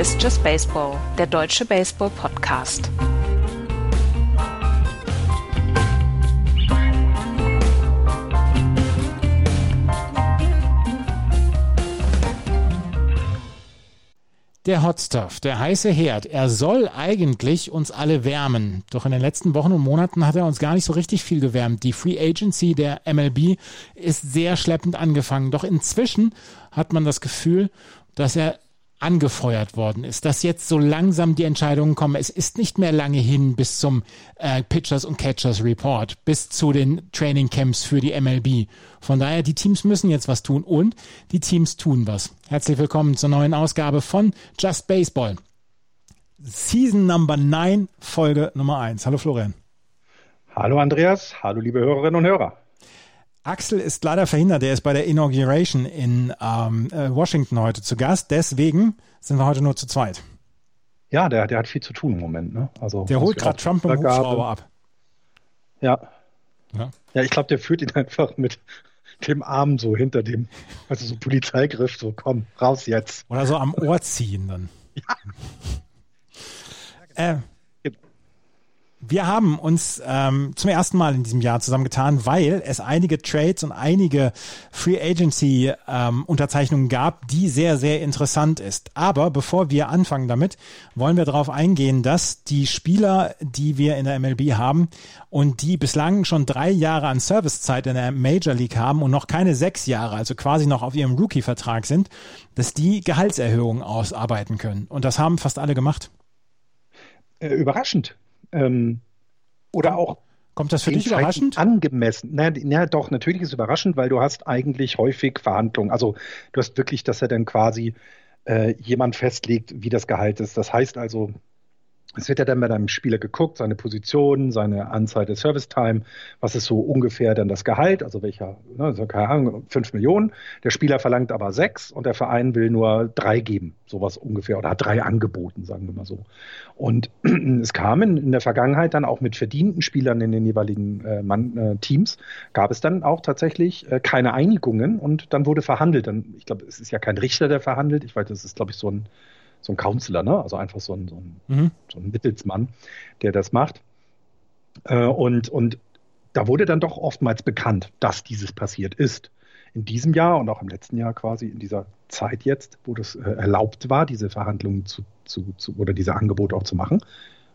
Ist Just Baseball, der deutsche Baseball-Podcast. Der Hot Stuff, der heiße Herd, er soll eigentlich uns alle wärmen. Doch in den letzten Wochen und Monaten hat er uns gar nicht so richtig viel gewärmt. Die Free Agency der MLB ist sehr schleppend angefangen. Doch inzwischen hat man das Gefühl, dass er angefeuert worden ist, dass jetzt so langsam die Entscheidungen kommen. Es ist nicht mehr lange hin bis zum äh, Pitchers und Catchers Report, bis zu den Training Camps für die MLB. Von daher, die Teams müssen jetzt was tun und die Teams tun was. Herzlich willkommen zur neuen Ausgabe von Just Baseball. Season Number 9, Folge Nummer 1. Hallo Florian. Hallo Andreas, hallo liebe Hörerinnen und Hörer. Axel ist leider verhindert. Er ist bei der Inauguration in ähm, äh, Washington heute zu Gast. Deswegen sind wir heute nur zu zweit. Ja, der, der hat viel zu tun im Moment. Ne? Also, der holt gerade Trump im Hubschrauber ab. Ja. Ja, ja ich glaube, der führt ihn einfach mit dem Arm so hinter dem, also so Polizeigriff, so komm, raus jetzt. Oder so am Ohr ziehen dann. Ja. Äh, wir haben uns ähm, zum ersten Mal in diesem Jahr zusammengetan, weil es einige Trades und einige Free Agency ähm, Unterzeichnungen gab, die sehr, sehr interessant ist. Aber bevor wir anfangen damit, wollen wir darauf eingehen, dass die Spieler, die wir in der MLB haben und die bislang schon drei Jahre an Servicezeit in der Major League haben und noch keine sechs Jahre, also quasi noch auf ihrem Rookie-Vertrag sind, dass die Gehaltserhöhungen ausarbeiten können. Und das haben fast alle gemacht. Äh, überraschend. Ähm, oder auch Kommt das für dich überraschend? Angemessen. Na, na, doch, natürlich ist es überraschend, weil du hast eigentlich häufig Verhandlungen. Also du hast wirklich, dass er dann quasi äh, jemand festlegt, wie das Gehalt ist. Das heißt also, es wird ja dann bei deinem Spieler geguckt, seine Position, seine Anzahl der Service Time, was ist so ungefähr dann das Gehalt, also welcher, ne, also keine Ahnung, fünf Millionen. Der Spieler verlangt aber sechs und der Verein will nur drei geben, sowas ungefähr, oder hat drei angeboten, sagen wir mal so. Und es kam in, in der Vergangenheit dann auch mit verdienten Spielern in den jeweiligen äh, Mann, äh, Teams, gab es dann auch tatsächlich äh, keine Einigungen und dann wurde verhandelt. Dann, ich glaube, es ist ja kein Richter, der verhandelt. Ich weiß, das ist, glaube ich, so ein so ein Counselor, ne? also einfach so ein, so ein, mhm. so ein Mittelsmann, der das macht. Äh, und, und da wurde dann doch oftmals bekannt, dass dieses passiert ist. In diesem Jahr und auch im letzten Jahr quasi in dieser Zeit jetzt, wo das äh, erlaubt war, diese Verhandlungen zu, zu, zu oder diese Angebote auch zu machen,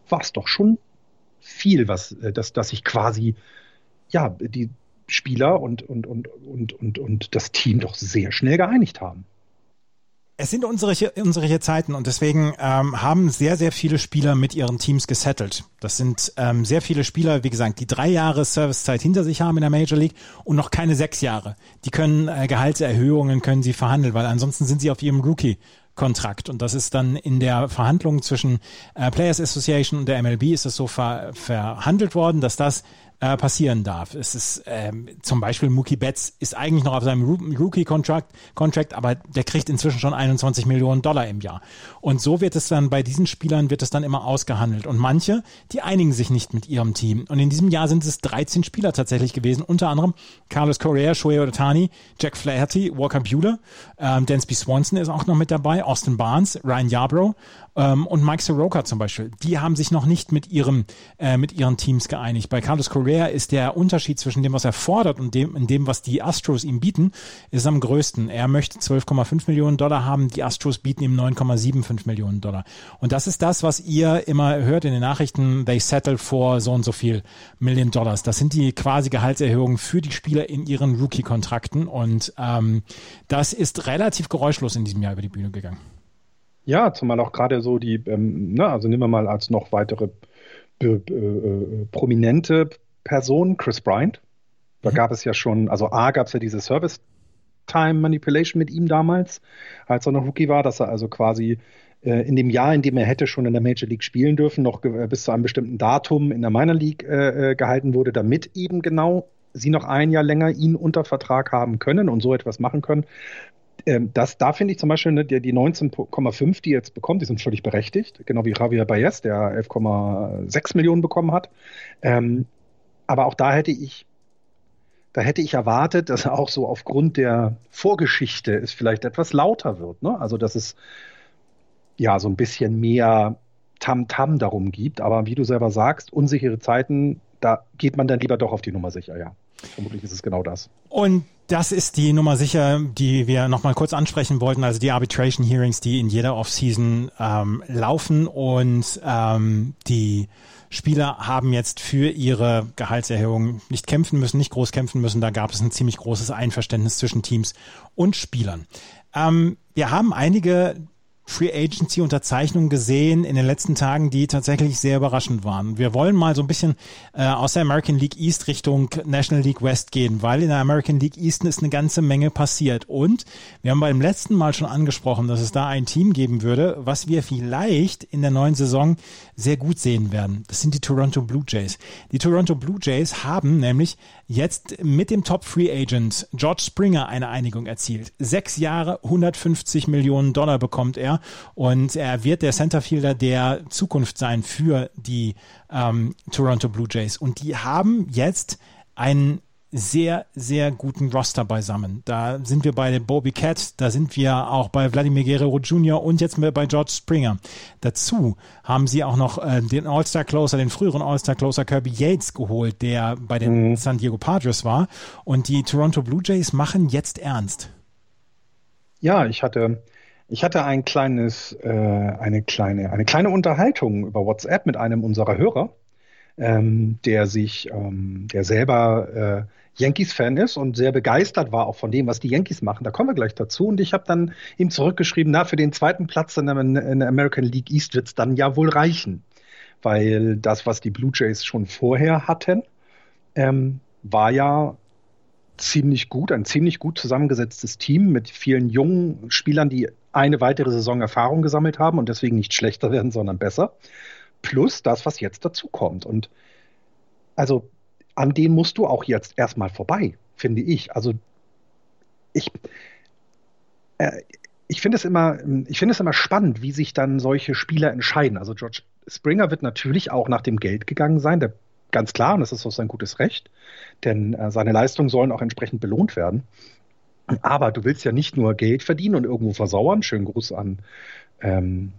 war es doch schon viel, was, äh, dass, dass sich quasi ja die Spieler und, und, und, und, und, und das Team doch sehr schnell geeinigt haben. Es sind unsere, unsere Zeiten und deswegen ähm, haben sehr, sehr viele Spieler mit ihren Teams gesettelt. Das sind ähm, sehr viele Spieler, wie gesagt, die drei Jahre Servicezeit hinter sich haben in der Major League und noch keine sechs Jahre. Die können äh, Gehaltserhöhungen, können sie verhandeln, weil ansonsten sind sie auf ihrem Rookie Kontrakt. Und das ist dann in der Verhandlung zwischen äh, Players Association und der MLB ist es so ver verhandelt worden, dass das äh, passieren darf. Es ist ähm, zum Beispiel Mookie Betts ist eigentlich noch auf seinem Rookie-Contract, Contract, aber der kriegt inzwischen schon 21 Millionen Dollar im Jahr. Und so wird es dann bei diesen Spielern wird es dann immer ausgehandelt. Und manche, die einigen sich nicht mit ihrem Team. Und in diesem Jahr sind es 13 Spieler tatsächlich gewesen, unter anderem Carlos Correa, Shohei Ohtani, Jack Flaherty, Walker Bueller, ähm, Dansby Swanson ist auch noch mit dabei, Austin Barnes, Ryan Yarbrough ähm, und Mike Soroka zum Beispiel. Die haben sich noch nicht mit ihrem äh, mit ihren Teams geeinigt. Bei Carlos Correa ist der Unterschied zwischen dem, was er fordert und dem, in dem, was die Astros ihm bieten, ist am größten. Er möchte 12,5 Millionen Dollar haben, die Astros bieten ihm 9,75 Millionen Dollar. Und das ist das, was ihr immer hört in den Nachrichten, they settle for so und so viel Million Dollars. Das sind die quasi Gehaltserhöhungen für die Spieler in ihren Rookie-Kontrakten und ähm, das ist relativ geräuschlos in diesem Jahr über die Bühne gegangen. Ja, zumal auch gerade so die, ähm, na, also nehmen wir mal als noch weitere äh, äh, prominente Person, Chris Bryant. Da mhm. gab es ja schon, also A gab es ja diese Service Time Manipulation mit ihm damals, als er noch Rookie war, dass er also quasi äh, in dem Jahr, in dem er hätte schon in der Major League spielen dürfen, noch äh, bis zu einem bestimmten Datum in der Minor League äh, gehalten wurde, damit eben genau sie noch ein Jahr länger ihn unter Vertrag haben können und so etwas machen können. Ähm, das, da finde ich zum Beispiel ne, die, die 19,5, die er jetzt bekommt, die sind völlig berechtigt, genau wie Javier Baez, der 11,6 Millionen bekommen hat. Ähm, aber auch da hätte ich, da hätte ich erwartet, dass auch so aufgrund der Vorgeschichte es vielleicht etwas lauter wird. Ne? Also dass es ja, so ein bisschen mehr Tamtam -Tam darum gibt. Aber wie du selber sagst, unsichere Zeiten, da geht man dann lieber doch auf die Nummer sicher, ja. Vermutlich ist es genau das. Und das ist die Nummer sicher, die wir nochmal kurz ansprechen wollten, also die Arbitration Hearings, die in jeder Offseason ähm, laufen und ähm, die Spieler haben jetzt für ihre Gehaltserhöhung nicht kämpfen müssen, nicht groß kämpfen müssen. Da gab es ein ziemlich großes Einverständnis zwischen Teams und Spielern. Ähm, wir haben einige Free Agency Unterzeichnungen gesehen in den letzten Tagen, die tatsächlich sehr überraschend waren. Wir wollen mal so ein bisschen äh, aus der American League East Richtung National League West gehen, weil in der American League East ist eine ganze Menge passiert. Und wir haben beim letzten Mal schon angesprochen, dass es da ein Team geben würde, was wir vielleicht in der neuen Saison sehr gut sehen werden. Das sind die Toronto Blue Jays. Die Toronto Blue Jays haben nämlich jetzt mit dem Top Free Agent George Springer eine Einigung erzielt. Sechs Jahre, 150 Millionen Dollar bekommt er und er wird der Centerfielder der Zukunft sein für die ähm, Toronto Blue Jays. Und die haben jetzt einen sehr, sehr guten Roster beisammen. Da sind wir bei Bobby Cat, da sind wir auch bei Vladimir Guerrero Jr. und jetzt bei George Springer. Dazu haben sie auch noch äh, den All-Star-Closer, den früheren All-Star-Closer Kirby Yates geholt, der bei den mhm. San Diego Padres war. Und die Toronto Blue Jays machen jetzt ernst. Ja, ich hatte ich hatte ein kleines, äh, eine kleine, eine kleine Unterhaltung über WhatsApp mit einem unserer Hörer, ähm, der sich, ähm, der selber äh, Yankees-Fan ist und sehr begeistert war auch von dem, was die Yankees machen. Da kommen wir gleich dazu. Und ich habe dann ihm zurückgeschrieben, na, für den zweiten Platz in der, in der American League East wird es dann ja wohl reichen. Weil das, was die Blue Jays schon vorher hatten, ähm, war ja ziemlich gut, ein ziemlich gut zusammengesetztes Team mit vielen jungen Spielern, die eine weitere Saison Erfahrung gesammelt haben und deswegen nicht schlechter werden, sondern besser. Plus das, was jetzt dazu kommt. Und also an den musst du auch jetzt erstmal vorbei, finde ich. Also ich, äh, ich finde es immer, ich finde es immer spannend, wie sich dann solche Spieler entscheiden. Also George Springer wird natürlich auch nach dem Geld gegangen sein. Der Ganz klar, und das ist auch sein gutes Recht, denn äh, seine Leistungen sollen auch entsprechend belohnt werden. Aber du willst ja nicht nur Geld verdienen und irgendwo versauern. Schönen Gruß an ähm,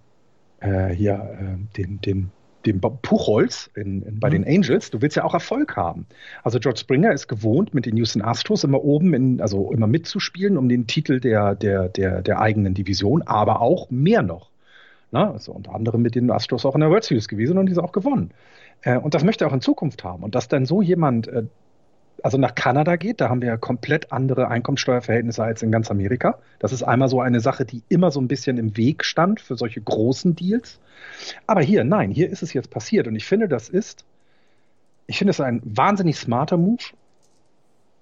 äh, hier äh, den, den, den Puchholz in, in, bei mhm. den Angels. Du willst ja auch Erfolg haben. Also George Springer ist gewohnt, mit den Houston Astros immer oben, in, also immer mitzuspielen um den Titel der, der, der, der eigenen Division, aber auch mehr noch. Na, also unter anderem mit den Astros auch in der World Series gewesen und diese auch gewonnen. Äh, und das möchte er auch in Zukunft haben. Und dass dann so jemand äh, also nach Kanada geht, da haben wir ja komplett andere Einkommensteuerverhältnisse als in ganz Amerika. Das ist einmal so eine Sache, die immer so ein bisschen im Weg stand für solche großen Deals. Aber hier, nein, hier ist es jetzt passiert. Und ich finde, das ist, ich finde es ein wahnsinnig smarter Move,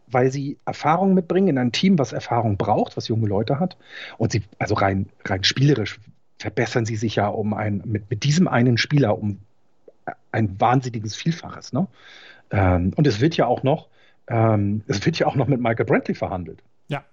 weil sie Erfahrung mitbringen in ein Team, was Erfahrung braucht, was junge Leute hat. Und sie, also rein, rein spielerisch verbessern sie sich ja um ein, mit, mit diesem einen Spieler um ein wahnsinniges Vielfaches. Ne? Ähm, und es wird ja auch noch, ähm, es wird ja auch noch mit Michael Brantley verhandelt. Ja.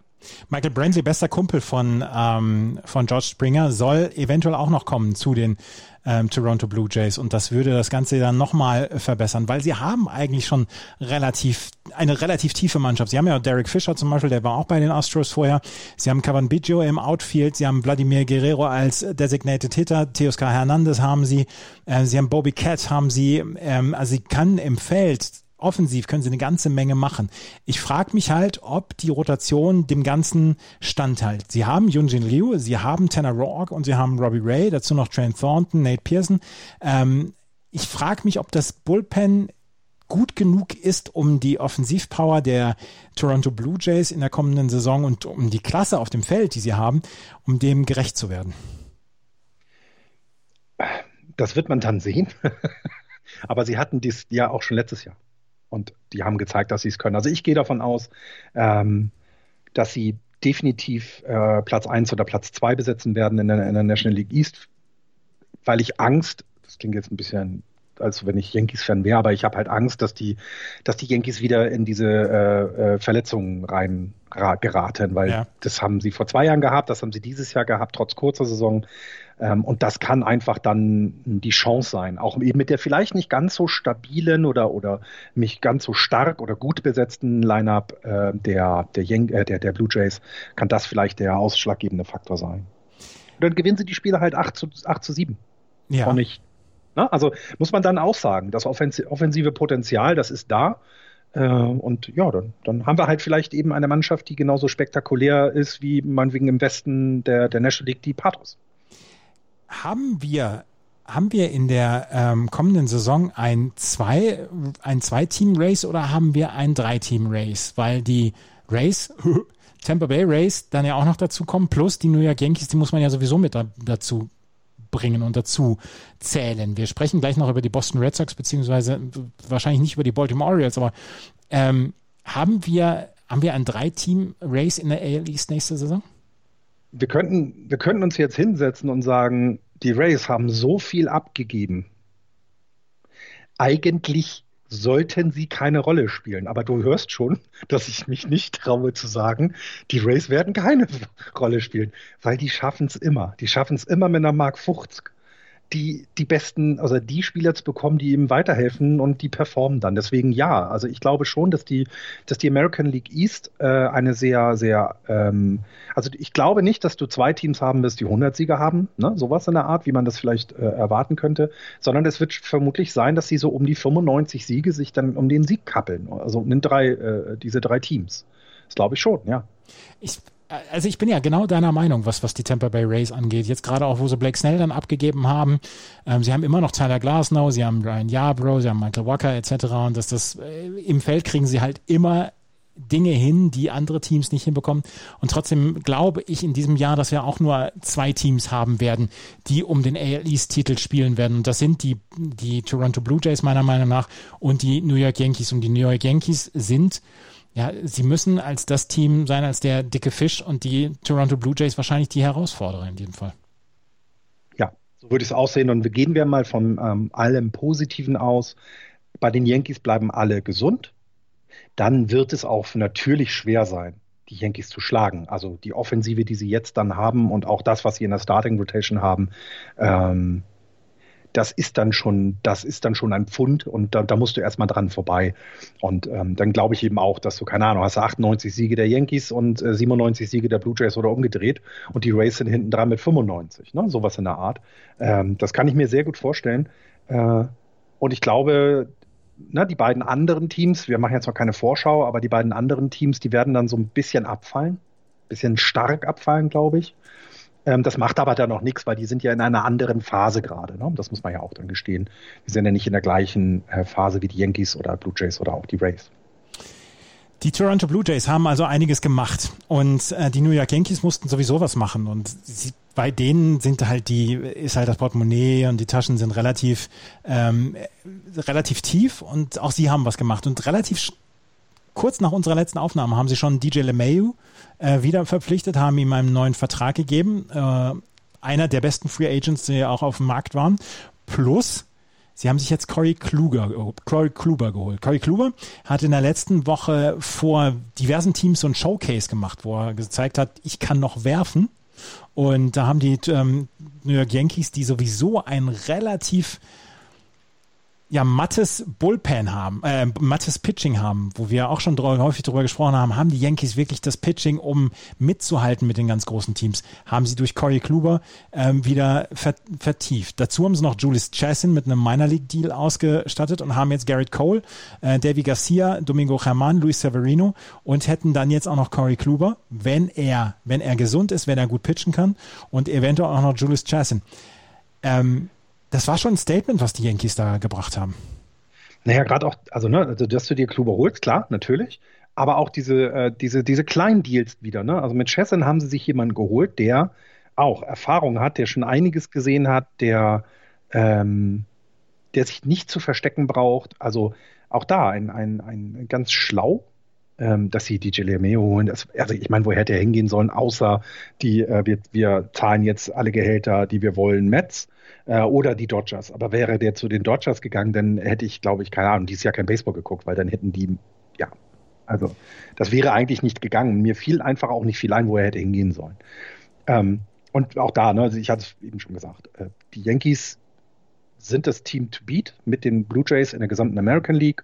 Michael Brantley, bester Kumpel von, ähm, von George Springer, soll eventuell auch noch kommen zu den ähm, Toronto Blue Jays und das würde das Ganze dann nochmal verbessern, weil sie haben eigentlich schon relativ eine relativ tiefe Mannschaft. Sie haben ja Derek Fisher zum Beispiel, der war auch bei den Astros vorher. Sie haben Cavan Biggio im Outfield, sie haben Vladimir Guerrero als Designated Hitter, Teoscar Hernandez haben sie, äh, sie haben Bobby Cat haben sie, ähm, also sie kann im Feld offensiv können sie eine ganze Menge machen. Ich frage mich halt, ob die Rotation dem Ganzen standhält. Sie haben Yunjin Liu, sie haben Tanner Rourke und sie haben Robbie Ray, dazu noch Trent Thornton, Nate Pearson. Ähm, ich frage mich, ob das Bullpen gut genug ist, um die Offensivpower der Toronto Blue Jays in der kommenden Saison und um die Klasse auf dem Feld, die sie haben, um dem gerecht zu werden. Das wird man dann sehen. Aber sie hatten dies ja auch schon letztes Jahr. Und die haben gezeigt, dass sie es können. Also ich gehe davon aus, ähm, dass sie definitiv äh, Platz 1 oder Platz 2 besetzen werden in der, in der National League East, weil ich Angst, das klingt jetzt ein bisschen als wenn ich Yankees-Fan wäre, aber ich habe halt Angst, dass die, dass die Yankees wieder in diese äh, äh, Verletzungen rein geraten, weil ja. das haben sie vor zwei Jahren gehabt, das haben sie dieses Jahr gehabt, trotz kurzer Saison. Ähm, und das kann einfach dann die Chance sein, auch eben mit der vielleicht nicht ganz so stabilen oder, oder nicht ganz so stark oder gut besetzten Lineup äh, der, der, äh, der, der Blue Jays, kann das vielleicht der ausschlaggebende Faktor sein. Und dann gewinnen sie die Spiele halt 8 zu, 8 zu 7. Ja. Und nicht. Ne? Also muss man dann auch sagen, das offensive Potenzial, das ist da. Äh, und ja, dann, dann haben wir halt vielleicht eben eine Mannschaft, die genauso spektakulär ist wie meinetwegen im Westen der, der National League, die Pathos. Haben wir haben wir in der ähm, kommenden Saison ein zwei ein zwei Team Race oder haben wir ein drei Team Race, weil die Race Tampa Bay Race dann ja auch noch dazu kommen plus die New York Yankees, die muss man ja sowieso mit da, dazu bringen und dazu zählen. Wir sprechen gleich noch über die Boston Red Sox beziehungsweise wahrscheinlich nicht über die Baltimore Orioles, aber ähm, haben wir haben wir ein drei Team Race in der AL East nächste Saison? Wir könnten wir könnten uns jetzt hinsetzen und sagen die Rays haben so viel abgegeben. Eigentlich sollten sie keine Rolle spielen. Aber du hörst schon, dass ich mich nicht traue zu sagen, die Rays werden keine Rolle spielen, weil die schaffen es immer. Die schaffen es immer mit einer Mark 50 die, die besten, also die Spieler zu bekommen, die ihm weiterhelfen und die performen dann. Deswegen ja, also ich glaube schon, dass die, dass die American League East äh, eine sehr, sehr, ähm, also ich glaube nicht, dass du zwei Teams haben wirst, die 100 Sieger haben, ne? sowas in der Art, wie man das vielleicht äh, erwarten könnte, sondern es wird vermutlich sein, dass sie so um die 95 Siege sich dann um den Sieg kappeln, also um den drei, äh, diese drei Teams. Das glaube ich schon, ja. Ich also ich bin ja genau deiner Meinung, was, was die Tampa Bay Rays angeht. Jetzt gerade auch, wo sie Blake Snell dann abgegeben haben. Ähm, sie haben immer noch Tyler Glasnow, sie haben Ryan Yarbrough, sie haben Michael Walker etc. Und dass das äh, im Feld kriegen sie halt immer Dinge hin, die andere Teams nicht hinbekommen. Und trotzdem glaube ich in diesem Jahr, dass wir auch nur zwei Teams haben werden, die um den AL East Titel spielen werden. Und das sind die, die Toronto Blue Jays meiner Meinung nach und die New York Yankees. Und die New York Yankees sind ja, sie müssen als das Team sein, als der dicke Fisch und die Toronto Blue Jays wahrscheinlich die Herausforderer in diesem Fall. Ja, so würde es aussehen. Und wir gehen wir mal von ähm, allem Positiven aus. Bei den Yankees bleiben alle gesund. Dann wird es auch natürlich schwer sein, die Yankees zu schlagen. Also die Offensive, die sie jetzt dann haben und auch das, was sie in der Starting Rotation haben, ähm, das ist dann schon, das ist dann schon ein Pfund und da, da musst du erstmal dran vorbei. Und ähm, dann glaube ich eben auch, dass du, keine Ahnung, hast du 98 Siege der Yankees und äh, 97 Siege der Blue Jays oder umgedreht und die Rays sind hinten dran mit 95, ne? Sowas in der Art. Ähm, das kann ich mir sehr gut vorstellen. Äh, und ich glaube, na, die beiden anderen Teams, wir machen jetzt noch keine Vorschau, aber die beiden anderen Teams, die werden dann so ein bisschen abfallen, bisschen stark abfallen, glaube ich. Ähm, das macht aber dann noch nichts, weil die sind ja in einer anderen Phase gerade. Ne? Das muss man ja auch dann gestehen. Die sind ja nicht in der gleichen äh, Phase wie die Yankees oder Blue Jays oder auch die Rays. Die Toronto Blue Jays haben also einiges gemacht und äh, die New York Yankees mussten sowieso was machen und sie, bei denen sind halt die ist halt das Portemonnaie und die Taschen sind relativ ähm, relativ tief und auch sie haben was gemacht und relativ kurz nach unserer letzten Aufnahme haben sie schon DJ LeMayu äh, wieder verpflichtet, haben ihm einen neuen Vertrag gegeben. Äh, einer der besten Free Agents, die auch auf dem Markt waren. Plus, sie haben sich jetzt Corey Kluger, Corey Kluber geholt. Corey Kluber hat in der letzten Woche vor diversen Teams so ein Showcase gemacht, wo er gezeigt hat, ich kann noch werfen. Und da haben die ähm, New York Yankees, die sowieso ein relativ ja mattes Bullpen haben, äh, mattes Pitching haben, wo wir auch schon häufig darüber gesprochen haben, haben die Yankees wirklich das Pitching, um mitzuhalten mit den ganz großen Teams, haben sie durch Corey Kluber ähm, wieder vertieft. Dazu haben sie noch Julius Chassin mit einem Minor League Deal ausgestattet und haben jetzt Garrett Cole, äh, Davy Garcia, Domingo German, Luis Severino und hätten dann jetzt auch noch Corey Kluber, wenn er, wenn er gesund ist, wenn er gut pitchen kann und eventuell auch noch Julius Chassin. Ähm, das war schon ein Statement, was die Yankees da gebracht haben. Naja, gerade auch, also, ne, also, dass du dir Kluber holst, klar, natürlich. Aber auch diese, äh, diese, diese kleinen Deals wieder, ne? Also mit Chesson haben sie sich jemanden geholt, der auch Erfahrung hat, der schon einiges gesehen hat, der, ähm, der sich nicht zu verstecken braucht. Also auch da ein, ein, ein ganz schlau, ähm, dass sie DJ LeMayo holen. Das, also ich meine, wo hätte er hingehen sollen, außer die, äh, wir, wir zahlen jetzt alle Gehälter, die wir wollen, Mets äh, oder die Dodgers. Aber wäre der zu den Dodgers gegangen, dann hätte ich, glaube ich, keine Ahnung, dieses Jahr kein Baseball geguckt, weil dann hätten die, ja, also das wäre eigentlich nicht gegangen. Mir fiel einfach auch nicht viel ein, wo er hätte hingehen sollen. Ähm, und auch da, ne, also ich hatte es eben schon gesagt, äh, die Yankees sind das Team to beat mit den Blue Jays in der gesamten American League.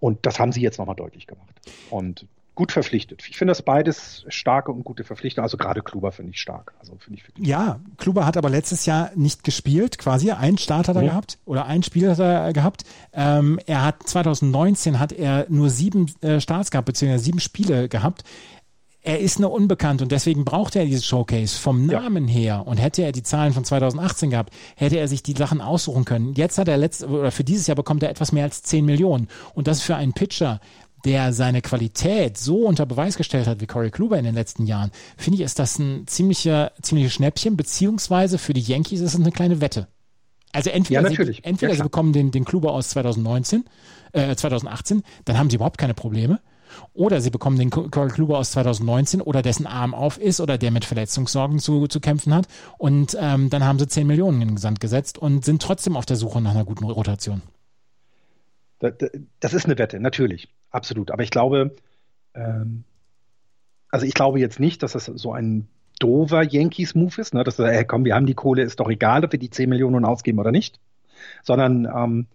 Und das haben sie jetzt nochmal deutlich gemacht. Und gut verpflichtet. Ich finde das beides starke und gute Verpflichtungen. Also gerade Kluber finde ich stark. Also finde ich ja, Kluber hat aber letztes Jahr nicht gespielt, quasi. Ein Start hat er ja. gehabt oder ein Spiel hat er gehabt. Ähm, er hat 2019 hat er nur sieben äh, Starts gehabt, beziehungsweise sieben Spiele gehabt er ist eine Unbekannt und deswegen braucht er dieses Showcase vom Namen ja. her. Und hätte er die Zahlen von 2018 gehabt, hätte er sich die Sachen aussuchen können. Jetzt hat er letzt, oder für dieses Jahr bekommt er etwas mehr als 10 Millionen. Und das für einen Pitcher, der seine Qualität so unter Beweis gestellt hat wie Corey Kluber in den letzten Jahren, finde ich, ist das ein ziemlicher, ziemliches Schnäppchen, beziehungsweise für die Yankees ist es eine kleine Wette. Also entweder, ja, sie, entweder ja, sie bekommen den, den Kluber aus 2019, äh, 2018, dann haben sie überhaupt keine Probleme. Oder sie bekommen den Corey Kluber aus 2019 oder dessen Arm auf ist oder der mit Verletzungssorgen zu, zu kämpfen hat. Und ähm, dann haben sie 10 Millionen in den Sand gesetzt und sind trotzdem auf der Suche nach einer guten Rotation. Das ist eine Wette, natürlich, absolut. Aber ich glaube, ähm, also ich glaube jetzt nicht, dass das so ein dover Yankees-Move ist, ne? dass hey, komm, wir haben die Kohle, ist doch egal, ob wir die 10 Millionen ausgeben oder nicht, sondern ähm,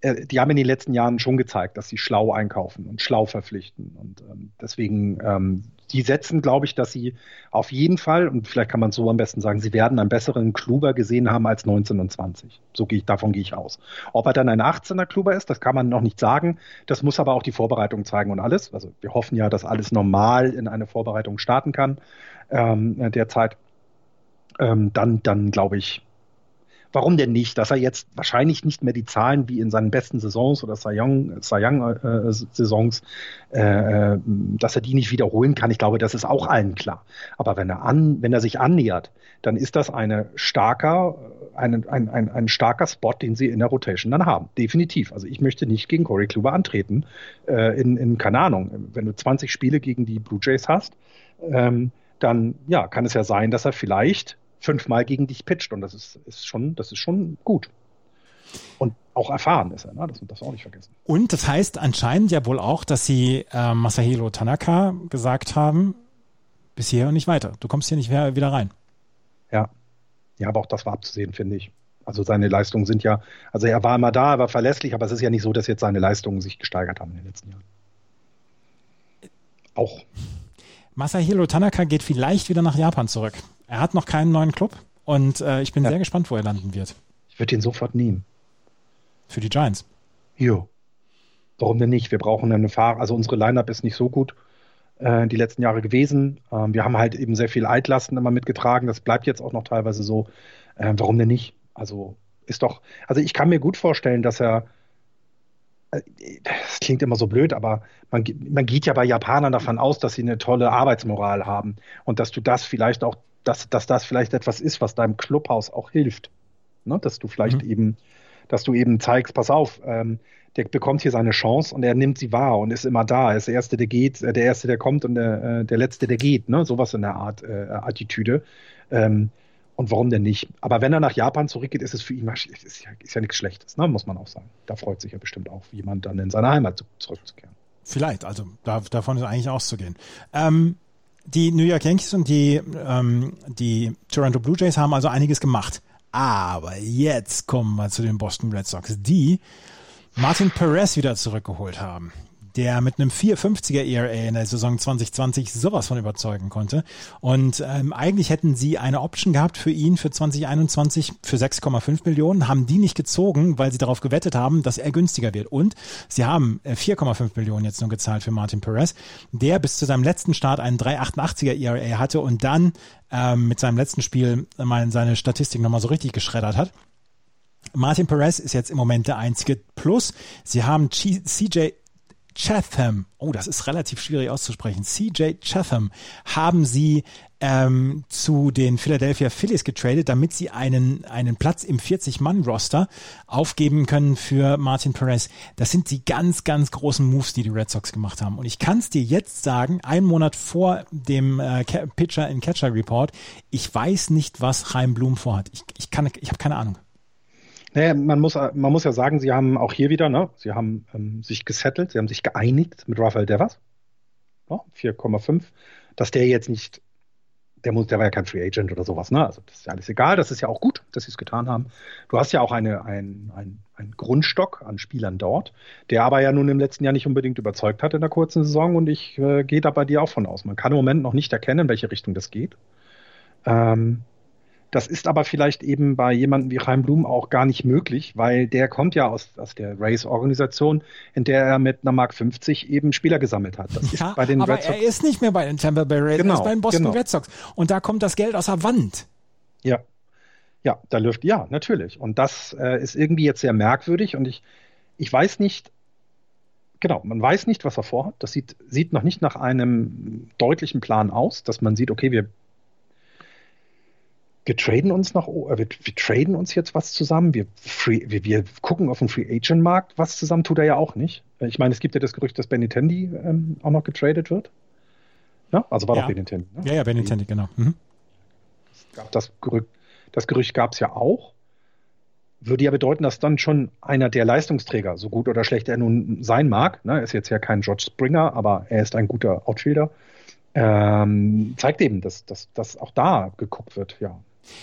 äh, die haben in den letzten Jahren schon gezeigt, dass sie schlau einkaufen und schlau verpflichten. Und ähm, deswegen, ähm, die setzen, glaube ich, dass sie auf jeden Fall, und vielleicht kann man so am besten sagen, sie werden einen besseren Kluber gesehen haben als 19 und 20. So gehe ich, davon gehe ich aus. Ob er dann ein 18er Kluber ist, das kann man noch nicht sagen. Das muss aber auch die Vorbereitung zeigen und alles. Also wir hoffen ja, dass alles normal in eine Vorbereitung starten kann ähm, derzeit. Ähm, dann, dann glaube ich, Warum denn nicht? Dass er jetzt wahrscheinlich nicht mehr die Zahlen wie in seinen besten Saisons oder Cy Young-Saisons, äh, äh, äh, dass er die nicht wiederholen kann. Ich glaube, das ist auch allen klar. Aber wenn er, an, wenn er sich annähert, dann ist das eine starker, ein, ein, ein, ein starker Spot, den sie in der Rotation dann haben. Definitiv. Also ich möchte nicht gegen Corey Kluber antreten. Äh, in, in, keine Ahnung, wenn du 20 Spiele gegen die Blue Jays hast, ähm, dann ja, kann es ja sein, dass er vielleicht fünfmal gegen dich pitcht und das ist, ist schon, das ist schon gut. Und auch erfahren ist er, ne? das darfst du auch nicht vergessen. Und das heißt anscheinend ja wohl auch, dass sie äh, Masahiro Tanaka gesagt haben, bis hierher und nicht weiter. Du kommst hier nicht mehr wieder rein. Ja. Ja, aber auch das war abzusehen, finde ich. Also seine Leistungen sind ja, also er war immer da, er war verlässlich, aber es ist ja nicht so, dass jetzt seine Leistungen sich gesteigert haben in den letzten Jahren. Auch. Masahiro Tanaka geht vielleicht wieder nach Japan zurück. Er hat noch keinen neuen Club und äh, ich bin ja. sehr gespannt, wo er landen wird. Ich würde ihn sofort nehmen. Für die Giants? Jo. Warum denn nicht? Wir brauchen eine Fahrer. Also unsere Lineup ist nicht so gut äh, die letzten Jahre gewesen. Ähm, wir haben halt eben sehr viel Altlasten immer mitgetragen. Das bleibt jetzt auch noch teilweise so. Äh, warum denn nicht? Also ist doch. Also ich kann mir gut vorstellen, dass er äh, das klingt immer so blöd, aber man, man, geht ja bei Japanern davon aus, dass sie eine tolle Arbeitsmoral haben und dass du das vielleicht auch dass, dass das vielleicht etwas ist, was deinem Clubhaus auch hilft. Ne? Dass du vielleicht mhm. eben, dass du eben zeigst, pass auf, ähm, der bekommt hier seine Chance und er nimmt sie wahr und ist immer da. Er ist der Erste, der geht, äh, der Erste, der kommt und der, äh, der Letzte, der geht. Ne? Sowas in der Art äh, Attitüde. Ähm, und warum denn nicht? Aber wenn er nach Japan zurückgeht, ist es für ihn ist ja, ist ja nichts Schlechtes, ne? muss man auch sagen. Da freut sich ja bestimmt auch jemand dann in seine Heimat zurückzukehren. Vielleicht, also da, davon ist eigentlich auszugehen. Ähm, die New York Yankees und die, ähm, die Toronto Blue Jays haben also einiges gemacht. Aber jetzt kommen wir zu den Boston Red Sox, die Martin Perez wieder zurückgeholt haben der mit einem 4,50er ERA in der Saison 2020 sowas von überzeugen konnte. Und ähm, eigentlich hätten sie eine Option gehabt für ihn für 2021 für 6,5 Millionen, haben die nicht gezogen, weil sie darauf gewettet haben, dass er günstiger wird. Und sie haben 4,5 äh, Millionen jetzt nur gezahlt für Martin Perez, der bis zu seinem letzten Start einen 3,88er ERA hatte und dann ähm, mit seinem letzten Spiel mal seine Statistik nochmal so richtig geschreddert hat. Martin Perez ist jetzt im Moment der einzige Plus. Sie haben CJ Chatham, oh, das ist relativ schwierig auszusprechen, CJ Chatham, haben sie ähm, zu den Philadelphia Phillies getradet, damit sie einen, einen Platz im 40-Mann-Roster aufgeben können für Martin Perez. Das sind die ganz, ganz großen Moves, die die Red Sox gemacht haben. Und ich kann es dir jetzt sagen, einen Monat vor dem äh, Pitcher in Catcher Report, ich weiß nicht, was Chaim Blum vorhat. Ich, ich, kann, ich habe keine Ahnung. Naja, man muss, man muss ja sagen, sie haben auch hier wieder, ne, sie haben ähm, sich gesettelt, sie haben sich geeinigt mit Rafael Devers. Ja, 4,5. Dass der jetzt nicht der, muss, der war ja kein Free Agent oder sowas, ne? Also das ist ja alles egal, das ist ja auch gut, dass sie es getan haben. Du hast ja auch eine, ein, ein, ein Grundstock an Spielern dort, der aber ja nun im letzten Jahr nicht unbedingt überzeugt hat in der kurzen Saison und ich äh, gehe da bei dir auch von aus. Man kann im Moment noch nicht erkennen, in welche Richtung das geht. Ähm, das ist aber vielleicht eben bei jemandem wie Chaim Blum auch gar nicht möglich, weil der kommt ja aus, aus der Race-Organisation, in der er mit einer Mark 50 eben Spieler gesammelt hat. Das ja, ist bei den aber Red Sox. er ist nicht mehr bei den Tampa Bay Rays, genau, er ist bei den Boston genau. Red Sox. Und da kommt das Geld aus der Wand. Ja, ja, da läuft, ja, natürlich. Und das äh, ist irgendwie jetzt sehr merkwürdig und ich, ich weiß nicht, genau, man weiß nicht, was er vorhat. Das sieht, sieht noch nicht nach einem deutlichen Plan aus, dass man sieht, okay, wir wir traden uns nach, äh, wir, wir, traden uns jetzt was zusammen, wir, free, wir, wir, gucken auf den Free Agent Markt was zusammen, tut er ja auch nicht. Ich meine, es gibt ja das Gerücht, dass Benintendi ähm, auch noch getradet wird. Ja, also war ja. doch Benintendi. Ne? Ja, ja, Benintendi, genau. Mhm. Das, Gerücht, das Gerücht gab es ja auch. Würde ja bedeuten, dass dann schon einer der Leistungsträger, so gut oder schlecht er nun sein mag, ne, ist jetzt ja kein George Springer, aber er ist ein guter Outfielder, ähm, zeigt eben, dass, dass, dass auch da geguckt wird, ja,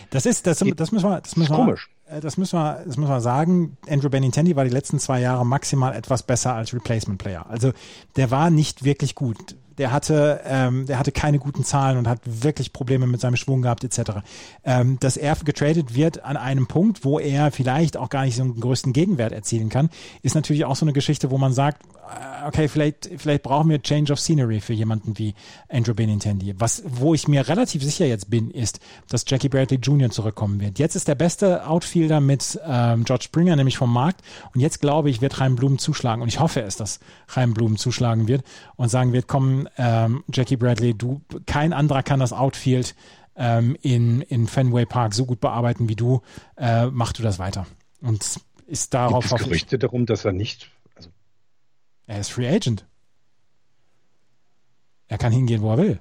das ist, das, das müssen wir, das müssen wir, komisch. Äh, das müssen wir, das müssen wir sagen. Andrew Benintendi war die letzten zwei Jahre maximal etwas besser als Replacement Player. Also der war nicht wirklich gut der hatte, ähm, der hatte keine guten Zahlen und hat wirklich Probleme mit seinem Schwung gehabt etc. Ähm, dass er getradet wird an einem Punkt, wo er vielleicht auch gar nicht so einen größten Gegenwert erzielen kann, ist natürlich auch so eine Geschichte, wo man sagt, äh, okay, vielleicht, vielleicht brauchen wir Change of Scenery für jemanden wie Andrew Benintendi. Was, wo ich mir relativ sicher jetzt bin, ist, dass Jackie Bradley Jr. zurückkommen wird. Jetzt ist der beste Outfielder mit ähm, George Springer, nämlich vom Markt. Und jetzt glaube ich, wird Chaim Blum zuschlagen. Und ich hoffe es, dass Chaim Blum zuschlagen wird und sagen wird, komm, ähm, Jackie Bradley, du, kein anderer kann das Outfield ähm, in, in Fenway Park so gut bearbeiten wie du, äh, mach du das weiter. Und ist darauf Gibt es Gerüchte darum, dass er nicht. Also er ist Free Agent. Er kann hingehen, wo er will.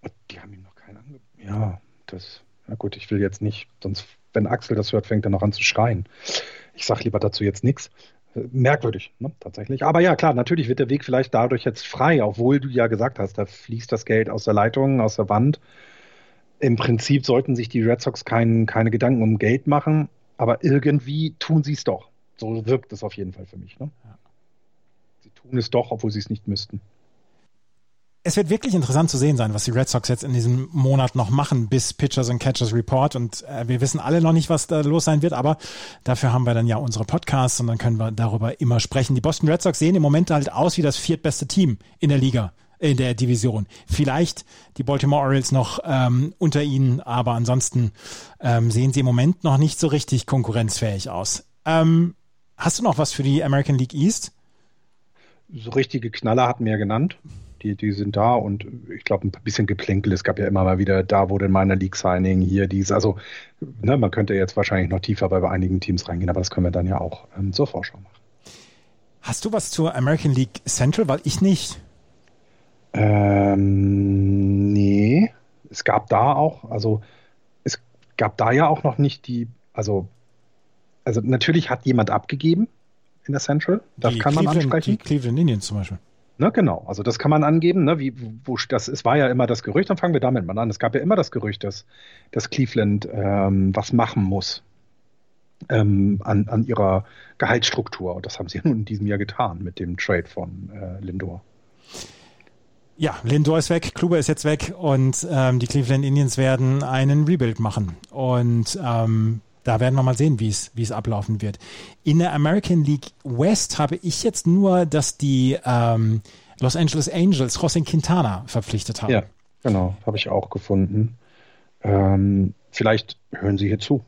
Und die haben ihm noch keinen angeboten. Ja, das. Na gut, ich will jetzt nicht, sonst, wenn Axel das hört, fängt er noch an zu schreien. Ich sage lieber dazu jetzt nichts merkwürdig, ne, tatsächlich. Aber ja, klar, natürlich wird der Weg vielleicht dadurch jetzt frei, obwohl du ja gesagt hast, da fließt das Geld aus der Leitung, aus der Wand. Im Prinzip sollten sich die Red Sox kein, keine Gedanken um Geld machen, aber irgendwie tun sie es doch. So wirkt es auf jeden Fall für mich. Ne? Ja. Sie tun es doch, obwohl sie es nicht müssten es wird wirklich interessant zu sehen sein, was die Red Sox jetzt in diesem Monat noch machen, bis Pitchers and Catchers Report. Und äh, wir wissen alle noch nicht, was da los sein wird, aber dafür haben wir dann ja unsere Podcasts und dann können wir darüber immer sprechen. Die Boston Red Sox sehen im Moment halt aus wie das viertbeste Team in der Liga, in der Division. Vielleicht die Baltimore Orioles noch ähm, unter ihnen, aber ansonsten ähm, sehen sie im Moment noch nicht so richtig konkurrenzfähig aus. Ähm, hast du noch was für die American League East? So richtige Knaller hatten wir ja genannt die, die sind da und ich glaube, ein bisschen Geplänkel. Es gab ja immer mal wieder, da wurde in meiner League Signing, hier dies. Also, ne, man könnte jetzt wahrscheinlich noch tiefer bei einigen Teams reingehen, aber das können wir dann ja auch ähm, zur Vorschau machen. Hast du was zur American League Central? Weil ich nicht. Ähm, nee. Es gab da auch, also es gab da ja auch noch nicht die, also, also natürlich hat jemand abgegeben in der Central. Das die kann man Cleveland, ansprechen. Die Cleveland Indians zum Beispiel. Ne, genau, also das kann man angeben, ne, wie, wo, das, es war ja immer das Gerücht, dann fangen wir damit mal an. Es gab ja immer das Gerücht, dass, dass Cleveland ähm, was machen muss ähm, an, an ihrer Gehaltsstruktur. Und das haben sie nun in diesem Jahr getan mit dem Trade von äh, Lindor. Ja, Lindor ist weg, Kluber ist jetzt weg und ähm, die Cleveland Indians werden einen Rebuild machen. Und ähm, da werden wir mal sehen, wie es, wie es ablaufen wird. In der American League West habe ich jetzt nur, dass die ähm, Los Angeles Angels José Quintana verpflichtet haben. Ja, genau, habe ich auch gefunden. Ähm, vielleicht hören Sie hier zu.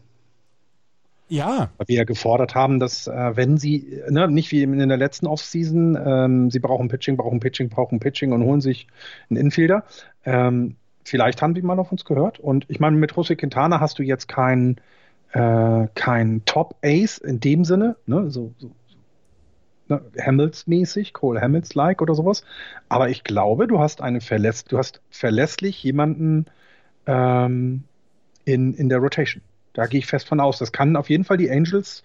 Ja. Weil wir ja gefordert haben, dass äh, wenn sie, ne, nicht wie in der letzten Offseason, ähm, sie brauchen Pitching, brauchen Pitching, brauchen Pitching und holen sich einen Infielder. Ähm, vielleicht haben die mal auf uns gehört. Und ich meine, mit José Quintana hast du jetzt keinen äh, kein Top-Ace in dem Sinne, ne, so, so ne, Hamills-mäßig, Cole Hamills-like oder sowas. Aber ich glaube, du hast eine Verläss du hast verlässlich jemanden ähm, in, in der Rotation. Da gehe ich fest von aus. Das kann auf jeden Fall die Angels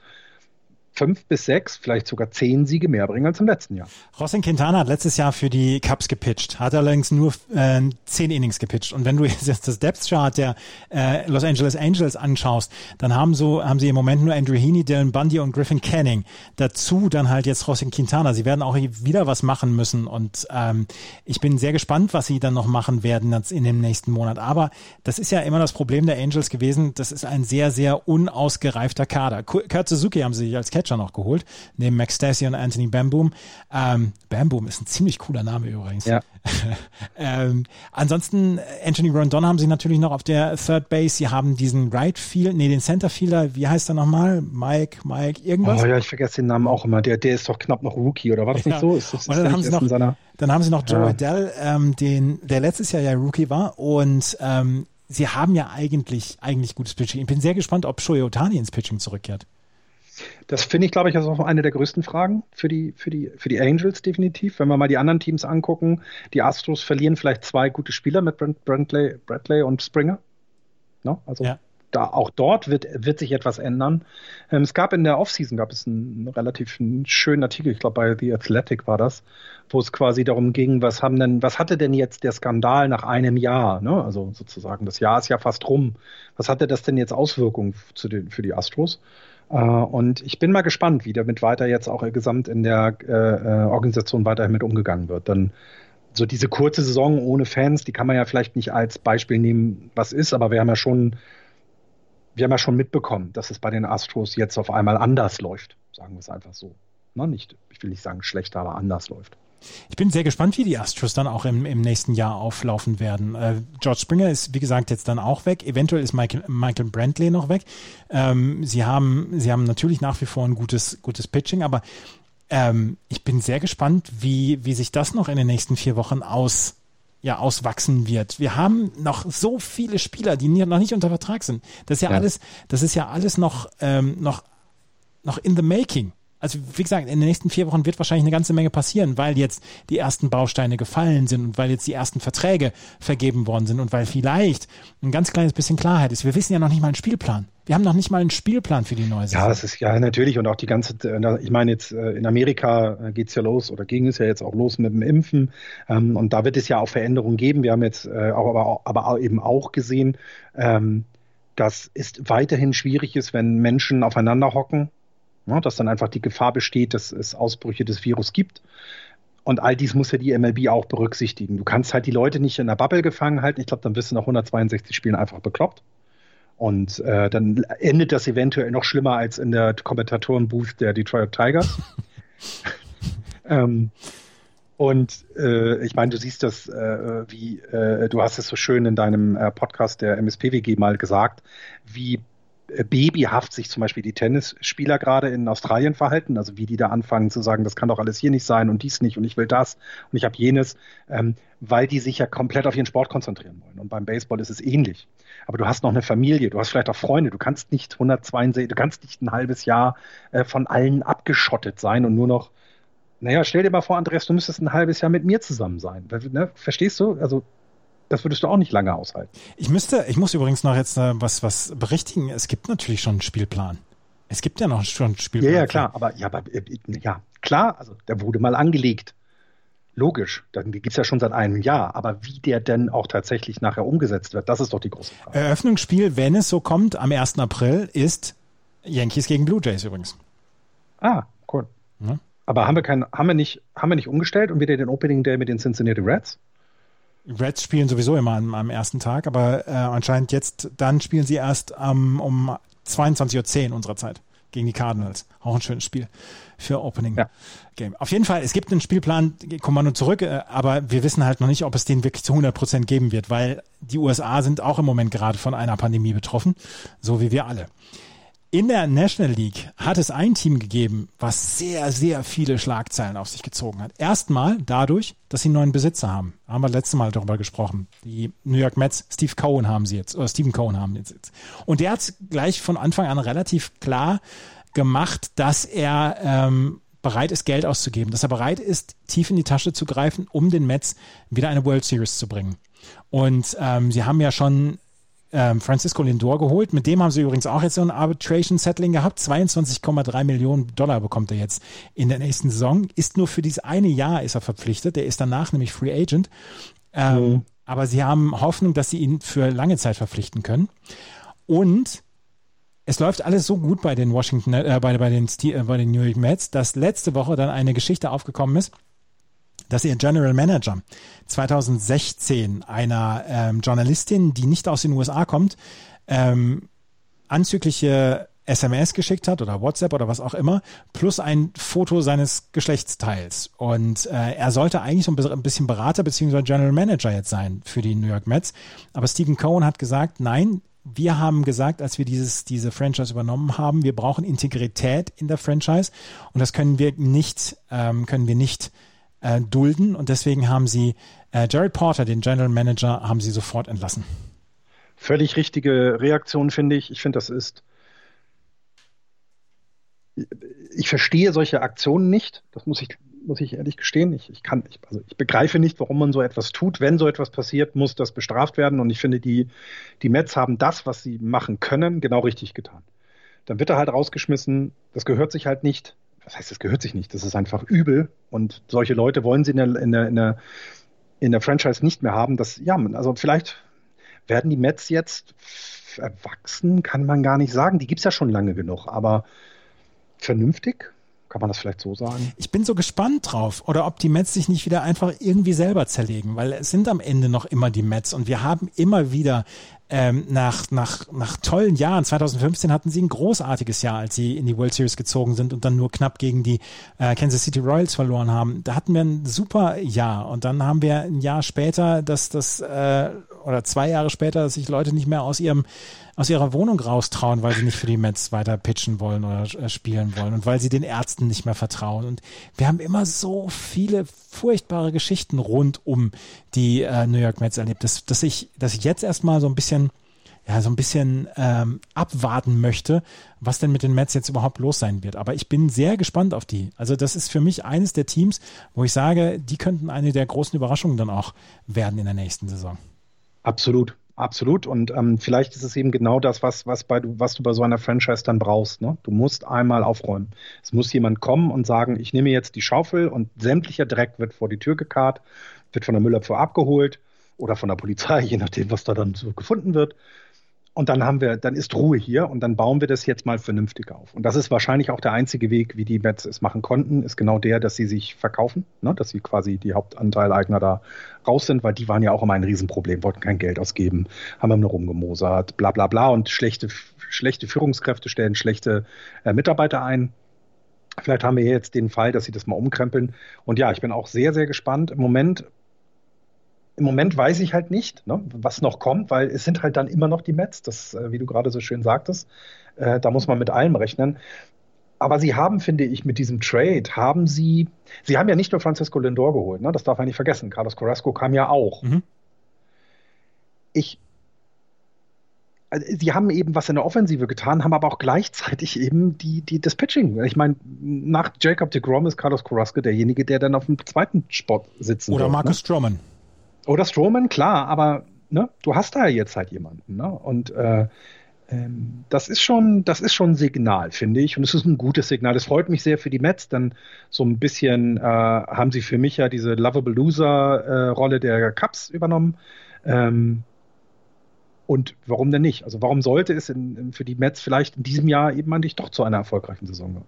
fünf bis sechs, vielleicht sogar zehn Siege mehr bringen als im letzten Jahr. Rossin Quintana hat letztes Jahr für die Cubs gepitcht, hat allerdings nur äh, zehn Innings gepitcht. Und wenn du jetzt das Depth Chart der äh, Los Angeles Angels anschaust, dann haben so haben sie im Moment nur Andrew Heaney, Dylan Bundy und Griffin Canning. Dazu dann halt jetzt Rossin Quintana. Sie werden auch wieder was machen müssen und ähm, ich bin sehr gespannt, was sie dann noch machen werden in dem nächsten Monat. Aber das ist ja immer das Problem der Angels gewesen. Das ist ein sehr sehr unausgereifter Kader. Kurt Suzuki haben sie als Catcher Catcher noch geholt, neben Max Stassi und Anthony Bamboom. Ähm, Bamboom ist ein ziemlich cooler Name übrigens. Ja. ähm, ansonsten, Anthony Rondon haben sie natürlich noch auf der Third Base. Sie haben diesen Right Field, nee, den Center Fielder, wie heißt er nochmal? Mike, Mike, irgendwas? Oh ja, ich vergesse den Namen auch immer. Der, der ist doch knapp noch Rookie, oder war das ja. nicht so? Ist das, und dann, haben sie noch, seiner... dann haben sie noch Joe ja. Adele, ähm, den, der letztes Jahr ja Rookie war und ähm, sie haben ja eigentlich, eigentlich gutes Pitching. Ich bin sehr gespannt, ob Shohei Otani ins Pitching zurückkehrt. Das finde ich, glaube ich, ist auch eine der größten Fragen für die, für, die, für die Angels definitiv. Wenn wir mal die anderen Teams angucken, die Astros verlieren vielleicht zwei gute Spieler mit Bradley, Bradley und Springer. No? Also ja. da, auch dort wird, wird sich etwas ändern. Ähm, es gab in der Offseason gab es einen relativ schönen Artikel, ich glaube bei The Athletic war das, wo es quasi darum ging, was haben denn, was hatte denn jetzt der Skandal nach einem Jahr? Ne? Also sozusagen, das Jahr ist ja fast rum. Was hatte das denn jetzt Auswirkungen zu den, für die Astros? Äh, und ich bin mal gespannt, wie damit weiter jetzt auch gesamt in der äh, äh, Organisation weiterhin mit umgegangen wird. Dann so diese kurze Saison ohne Fans, die kann man ja vielleicht nicht als Beispiel nehmen, was ist, aber wir haben ja schon, wir haben ja schon mitbekommen, dass es bei den Astros jetzt auf einmal anders läuft. Sagen wir es einfach so. Na, nicht, ich will nicht sagen schlechter, aber anders läuft. Ich bin sehr gespannt, wie die Astros dann auch im, im nächsten Jahr auflaufen werden. Äh, George Springer ist, wie gesagt, jetzt dann auch weg. Eventuell ist Michael, Michael Brantley noch weg. Ähm, sie, haben, sie haben natürlich nach wie vor ein gutes, gutes Pitching, aber ähm, ich bin sehr gespannt, wie, wie sich das noch in den nächsten vier Wochen aus, ja, auswachsen wird. Wir haben noch so viele Spieler, die noch nicht unter Vertrag sind. Das ist ja, ja. alles, das ist ja alles noch, ähm, noch, noch in the making. Also wie gesagt, in den nächsten vier Wochen wird wahrscheinlich eine ganze Menge passieren, weil jetzt die ersten Bausteine gefallen sind und weil jetzt die ersten Verträge vergeben worden sind und weil vielleicht ein ganz kleines bisschen Klarheit ist. Wir wissen ja noch nicht mal einen Spielplan. Wir haben noch nicht mal einen Spielplan für die neue Saison. Ja, das ist ja natürlich und auch die ganze, äh, ich meine jetzt äh, in Amerika äh, geht's ja los oder ging es ja jetzt auch los mit dem Impfen ähm, und da wird es ja auch Veränderungen geben. Wir haben jetzt auch, aber, aber eben auch gesehen, ähm, dass es weiterhin schwierig ist, wenn Menschen aufeinander hocken Ne, dass dann einfach die Gefahr besteht, dass es Ausbrüche des Virus gibt. Und all dies muss ja die MLB auch berücksichtigen. Du kannst halt die Leute nicht in der Bubble gefangen halten. Ich glaube, dann wirst du nach 162 Spielen einfach bekloppt. Und äh, dann endet das eventuell noch schlimmer als in der Kommentatorenbooth der Detroit Tigers. ähm, und äh, ich meine, du siehst das, äh, wie äh, du hast es so schön in deinem äh, Podcast der MSPWG mal gesagt, wie babyhaft sich zum Beispiel die Tennisspieler gerade in Australien verhalten, also wie die da anfangen zu sagen, das kann doch alles hier nicht sein und dies nicht und ich will das und ich habe jenes, ähm, weil die sich ja komplett auf ihren Sport konzentrieren wollen. Und beim Baseball ist es ähnlich. Aber du hast noch eine Familie, du hast vielleicht auch Freunde, du kannst nicht 162, du kannst nicht ein halbes Jahr äh, von allen abgeschottet sein und nur noch naja, stell dir mal vor, Andreas, du müsstest ein halbes Jahr mit mir zusammen sein. Ne? Verstehst du? Also das würdest du auch nicht lange aushalten. Ich müsste, ich muss übrigens noch jetzt äh, was, was berichtigen. Es gibt natürlich schon einen Spielplan. Es gibt ja noch schon einen Spielplan. Ja, ja, klar. Aber, ja, aber, äh, ja, klar. Also, der wurde mal angelegt. Logisch. Dann gibt es ja schon seit einem Jahr. Aber wie der denn auch tatsächlich nachher umgesetzt wird, das ist doch die große Frage. Eröffnungsspiel, wenn es so kommt, am 1. April ist Yankees gegen Blue Jays übrigens. Ah, cool. Ja. Aber haben wir kein, haben wir nicht, haben wir nicht umgestellt und wieder den Opening Day mit den Cincinnati Reds? Reds spielen sowieso immer am, am ersten Tag, aber äh, anscheinend jetzt, dann spielen sie erst ähm, um 22.10 Uhr unserer Zeit gegen die Cardinals. Auch ein schönes Spiel für Opening ja. Game. Auf jeden Fall, es gibt einen Spielplan, Kommando zurück, äh, aber wir wissen halt noch nicht, ob es den wirklich zu 100 Prozent geben wird, weil die USA sind auch im Moment gerade von einer Pandemie betroffen, so wie wir alle. In der National League hat es ein Team gegeben, was sehr, sehr viele Schlagzeilen auf sich gezogen hat. Erstmal dadurch, dass sie einen neuen Besitzer haben. Haben wir letztes Mal darüber gesprochen. Die New York Mets, Steve Cohen haben sie jetzt, oder Stephen Cohen haben jetzt. jetzt. Und der hat gleich von Anfang an relativ klar gemacht, dass er ähm, bereit ist, Geld auszugeben, dass er bereit ist, tief in die Tasche zu greifen, um den Mets wieder eine World Series zu bringen. Und ähm, sie haben ja schon ähm, Francisco Lindor geholt. Mit dem haben sie übrigens auch jetzt so ein Arbitration Settling gehabt. 22,3 Millionen Dollar bekommt er jetzt in der nächsten Saison. Ist nur für dieses eine Jahr ist er verpflichtet. Der ist danach nämlich Free Agent. Ähm, mhm. Aber sie haben Hoffnung, dass sie ihn für lange Zeit verpflichten können. Und es läuft alles so gut bei den Washington, äh, bei, bei, den, äh, bei den New York Mets, dass letzte Woche dann eine Geschichte aufgekommen ist, dass ihr General Manager 2016 einer ähm, Journalistin, die nicht aus den USA kommt, ähm, anzügliche SMS geschickt hat oder WhatsApp oder was auch immer, plus ein Foto seines Geschlechtsteils. Und äh, er sollte eigentlich so ein bisschen Berater bzw. General Manager jetzt sein für die New York Mets. Aber Stephen Cohen hat gesagt, nein, wir haben gesagt, als wir dieses, diese Franchise übernommen haben, wir brauchen Integrität in der Franchise und das können wir nicht, ähm, können wir nicht äh, dulden und deswegen haben sie äh, Jared Porter, den General Manager, haben sie sofort entlassen. Völlig richtige Reaktion, finde ich. Ich finde, das ist. Ich verstehe solche Aktionen nicht. Das muss ich, muss ich ehrlich gestehen. Ich, ich kann, ich, also ich begreife nicht, warum man so etwas tut. Wenn so etwas passiert, muss das bestraft werden. Und ich finde, die, die Mets haben das, was sie machen können, genau richtig getan. Dann wird er halt rausgeschmissen. Das gehört sich halt nicht was heißt, das gehört sich nicht, das ist einfach übel und solche Leute wollen sie in der, in der, in der, in der Franchise nicht mehr haben. Das, ja, also vielleicht werden die Mets jetzt erwachsen, kann man gar nicht sagen. Die gibt es ja schon lange genug, aber vernünftig, kann man das vielleicht so sagen? Ich bin so gespannt drauf. Oder ob die Mets sich nicht wieder einfach irgendwie selber zerlegen, weil es sind am Ende noch immer die Mets und wir haben immer wieder ähm, nach, nach, nach tollen Jahren, 2015 hatten sie ein großartiges Jahr, als sie in die World Series gezogen sind und dann nur knapp gegen die äh, Kansas City Royals verloren haben. Da hatten wir ein super Jahr und dann haben wir ein Jahr später, dass das äh, oder zwei Jahre später, dass sich Leute nicht mehr aus ihrem aus ihrer Wohnung raustrauen, weil sie nicht für die Mets weiter pitchen wollen oder äh, spielen wollen und weil sie den Ärzten nicht mehr vertrauen. Und wir haben immer so viele furchtbare Geschichten rund um die äh, New York Mets erlebt, dass, dass ich, dass ich jetzt erstmal so ein bisschen ja, so ein bisschen ähm, abwarten möchte, was denn mit den Mets jetzt überhaupt los sein wird. Aber ich bin sehr gespannt auf die. Also das ist für mich eines der Teams, wo ich sage, die könnten eine der großen Überraschungen dann auch werden in der nächsten Saison. Absolut. Absolut. Und ähm, vielleicht ist es eben genau das, was, was, bei, was du bei so einer Franchise dann brauchst. Ne? Du musst einmal aufräumen. Es muss jemand kommen und sagen, ich nehme jetzt die Schaufel und sämtlicher Dreck wird vor die Tür gekarrt, wird von der Müllabfuhr abgeholt oder von der Polizei, je nachdem, was da dann so gefunden wird. Und dann haben wir, dann ist Ruhe hier und dann bauen wir das jetzt mal vernünftig auf. Und das ist wahrscheinlich auch der einzige Weg, wie die Mets es machen konnten, ist genau der, dass sie sich verkaufen, ne? dass sie quasi die Hauptanteileigner da raus sind, weil die waren ja auch immer ein Riesenproblem, wollten kein Geld ausgeben, haben immer nur rumgemosert, bla bla bla und schlechte, schlechte Führungskräfte stellen schlechte äh, Mitarbeiter ein. Vielleicht haben wir jetzt den Fall, dass sie das mal umkrempeln. Und ja, ich bin auch sehr, sehr gespannt. Im Moment im Moment weiß ich halt nicht, ne, was noch kommt, weil es sind halt dann immer noch die Mets, das, äh, wie du gerade so schön sagtest. Äh, da muss man mit allem rechnen. Aber sie haben, finde ich, mit diesem Trade, haben sie, sie haben ja nicht nur Francisco Lindor geholt, ne, das darf man nicht vergessen. Carlos Carrasco kam ja auch. Mhm. Ich, also sie haben eben was in der Offensive getan, haben aber auch gleichzeitig eben die, die, das Pitching. Ich meine, nach Jacob de Grom ist Carlos Carrasco derjenige, der dann auf dem zweiten Spot sitzen Oder wird, Marcus ne? Stroman. Oder Strowman, klar, aber ne, du hast da jetzt halt jemanden. Ne? Und äh, ähm, das ist schon, das ist schon ein Signal, finde ich. Und es ist ein gutes Signal. Es freut mich sehr für die Mets, denn so ein bisschen äh, haben sie für mich ja diese Lovable Loser-Rolle äh, der Cups übernommen. Ähm, und warum denn nicht? Also warum sollte es in, in, für die Mets vielleicht in diesem Jahr eben eigentlich doch zu einer erfolgreichen Saison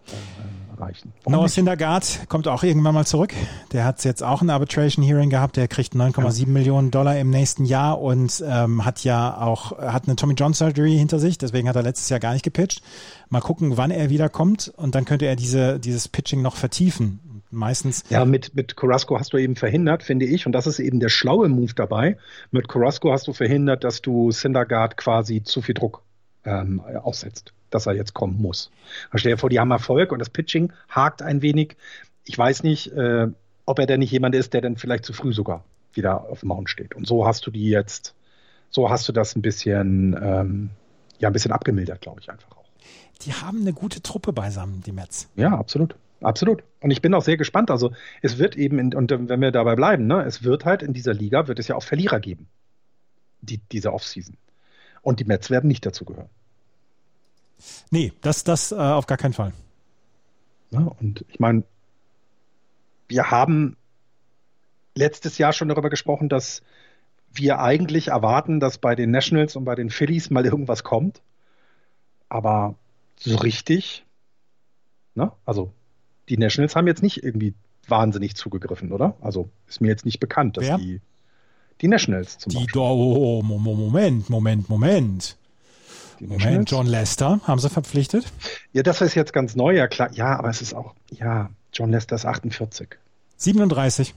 äh, erreichen. Noah Syndergaard kommt auch irgendwann mal zurück. Der hat jetzt auch ein Arbitration Hearing gehabt. Der kriegt 9,7 ja. Millionen Dollar im nächsten Jahr und ähm, hat ja auch hat eine Tommy John Surgery hinter sich. Deswegen hat er letztes Jahr gar nicht gepitcht. Mal gucken, wann er wiederkommt und dann könnte er diese dieses Pitching noch vertiefen. Meistens. Ja, mit, mit Carrasco hast du eben verhindert, finde ich, und das ist eben der schlaue Move dabei. Mit Carrasco hast du verhindert, dass du Syndergaard quasi zu viel Druck ähm, aussetzt dass er jetzt kommen muss. Aber stell dir vor, die haben Erfolg und das Pitching hakt ein wenig. Ich weiß nicht, äh, ob er denn nicht jemand ist, der dann vielleicht zu früh sogar wieder auf dem Mount steht. Und so hast du die jetzt, so hast du das ein bisschen, ähm, ja, ein bisschen abgemildert, glaube ich einfach auch. Die haben eine gute Truppe beisammen, die Mets. Ja, absolut. Absolut. Und ich bin auch sehr gespannt. Also es wird eben, in, und wenn wir dabei bleiben, ne, es wird halt in dieser Liga, wird es ja auch Verlierer geben, die, diese Offseason. Und die Mets werden nicht dazu gehören. Nee, das, das äh, auf gar keinen Fall. Ja, und ich meine, wir haben letztes Jahr schon darüber gesprochen, dass wir eigentlich erwarten, dass bei den Nationals und bei den Phillies mal irgendwas kommt. Aber so richtig, ne? Also die Nationals haben jetzt nicht irgendwie wahnsinnig zugegriffen, oder? Also ist mir jetzt nicht bekannt, dass Wer? die die Nationals zum Die Beispiel. oh, Moment, Moment, Moment. Moment? John Lester haben sie verpflichtet. Ja, das ist jetzt ganz neu, ja klar. Ja, aber es ist auch, ja, John Lester ist 48. 37.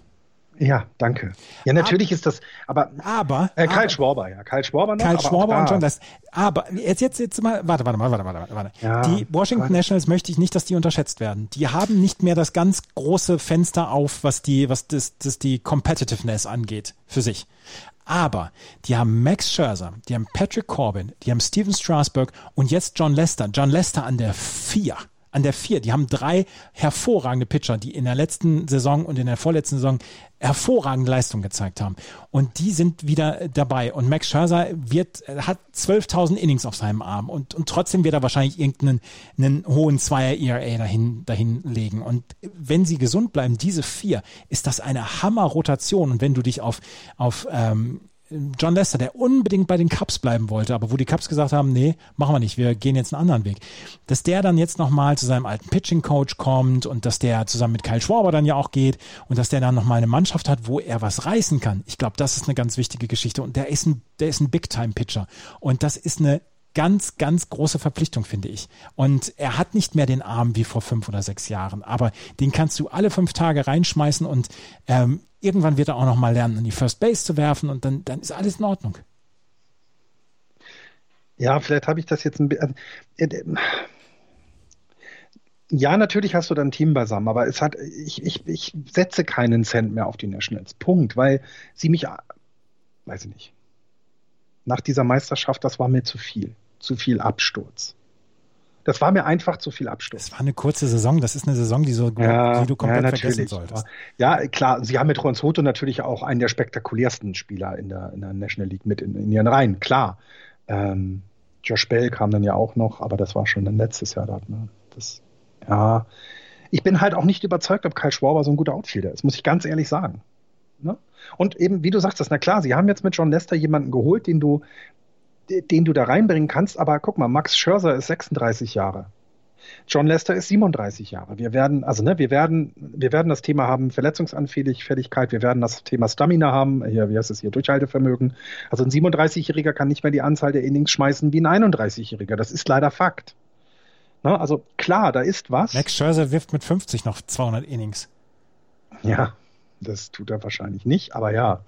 Ja, danke. Ja, natürlich ist das, aber Aber. äh, Karl aber, Schwarber, ja, Karl Schwarber noch. Karl aber Schwarber und John Lester. Aber jetzt, jetzt, jetzt mal, warte, warte, warte, warte, warte, warte. Ja, die Washington aber- Nationals möchte ich nicht, dass die unterschätzt werden. Die haben nicht mehr das ganz große Fenster auf, was die, was das, das die Competitiveness angeht für sich. Aber die haben Max Scherzer, die haben Patrick Corbin, die haben Steven Strasburg und jetzt John Lester. John Lester an der vier. An der vier. Die haben drei hervorragende Pitcher, die in der letzten Saison und in der vorletzten Saison hervorragende Leistung gezeigt haben. Und die sind wieder dabei. Und Max Scherzer wird, äh, hat 12.000 Innings auf seinem Arm und, und trotzdem wird er wahrscheinlich irgendeinen einen hohen Zweier ERA dahin, dahin legen. Und wenn sie gesund bleiben, diese vier, ist das eine Hammer-Rotation. Und wenn du dich auf, auf ähm, John Lester, der unbedingt bei den Cubs bleiben wollte, aber wo die Cubs gesagt haben, nee, machen wir nicht, wir gehen jetzt einen anderen Weg. Dass der dann jetzt nochmal zu seinem alten Pitching-Coach kommt und dass der zusammen mit Kyle Schwarber dann ja auch geht und dass der dann nochmal eine Mannschaft hat, wo er was reißen kann. Ich glaube, das ist eine ganz wichtige Geschichte und der ist ein, der ist ein Big-Time-Pitcher und das ist eine ganz, ganz große Verpflichtung, finde ich. Und er hat nicht mehr den Arm wie vor fünf oder sechs Jahren, aber den kannst du alle fünf Tage reinschmeißen und ähm, irgendwann wird er auch noch mal lernen, in die First Base zu werfen und dann, dann ist alles in Ordnung. Ja, vielleicht habe ich das jetzt ein bisschen. Ja, natürlich hast du dann ein Team beisammen, aber es hat, ich, ich, ich setze keinen Cent mehr auf die Nationals. Punkt, weil sie mich, weiß ich nicht. Nach dieser Meisterschaft, das war mir zu viel. Zu viel Absturz. Das war mir einfach zu viel Absturz. Das war eine kurze Saison, das ist eine Saison, die, so, Ja, die du komplett ja, vergessen solltest. Ja, klar, sie haben mit Ron Soto natürlich auch einen der spektakulärsten Spieler in der, in der National League mit in, in ihren Reihen, klar. Ähm, Josh Bell kam dann ja auch noch, aber das war schon dann letztes Jahr dort. Ne? Das, ja, ich bin halt auch nicht überzeugt, ob Kyle Schwarber so ein guter Outfielder ist, muss ich ganz ehrlich sagen. Ne? Und eben, wie du sagst, das, na klar, sie haben jetzt mit John Lester jemanden geholt, den du, den du da reinbringen kannst, aber guck mal, Max Scherzer ist 36 Jahre. John Lester ist 37 Jahre. Wir werden, also ne, wir werden, wir werden das Thema haben Verletzungsanfälligkeit, wir werden das Thema Stamina haben, hier, wie heißt es hier, Durchhaltevermögen. Also ein 37-Jähriger kann nicht mehr die Anzahl der Innings schmeißen wie ein 31-Jähriger. Das ist leider Fakt. Ne, also klar, da ist was. Max Scherzer wirft mit 50 noch 200 Innings. Ja, das tut er wahrscheinlich nicht, aber ja.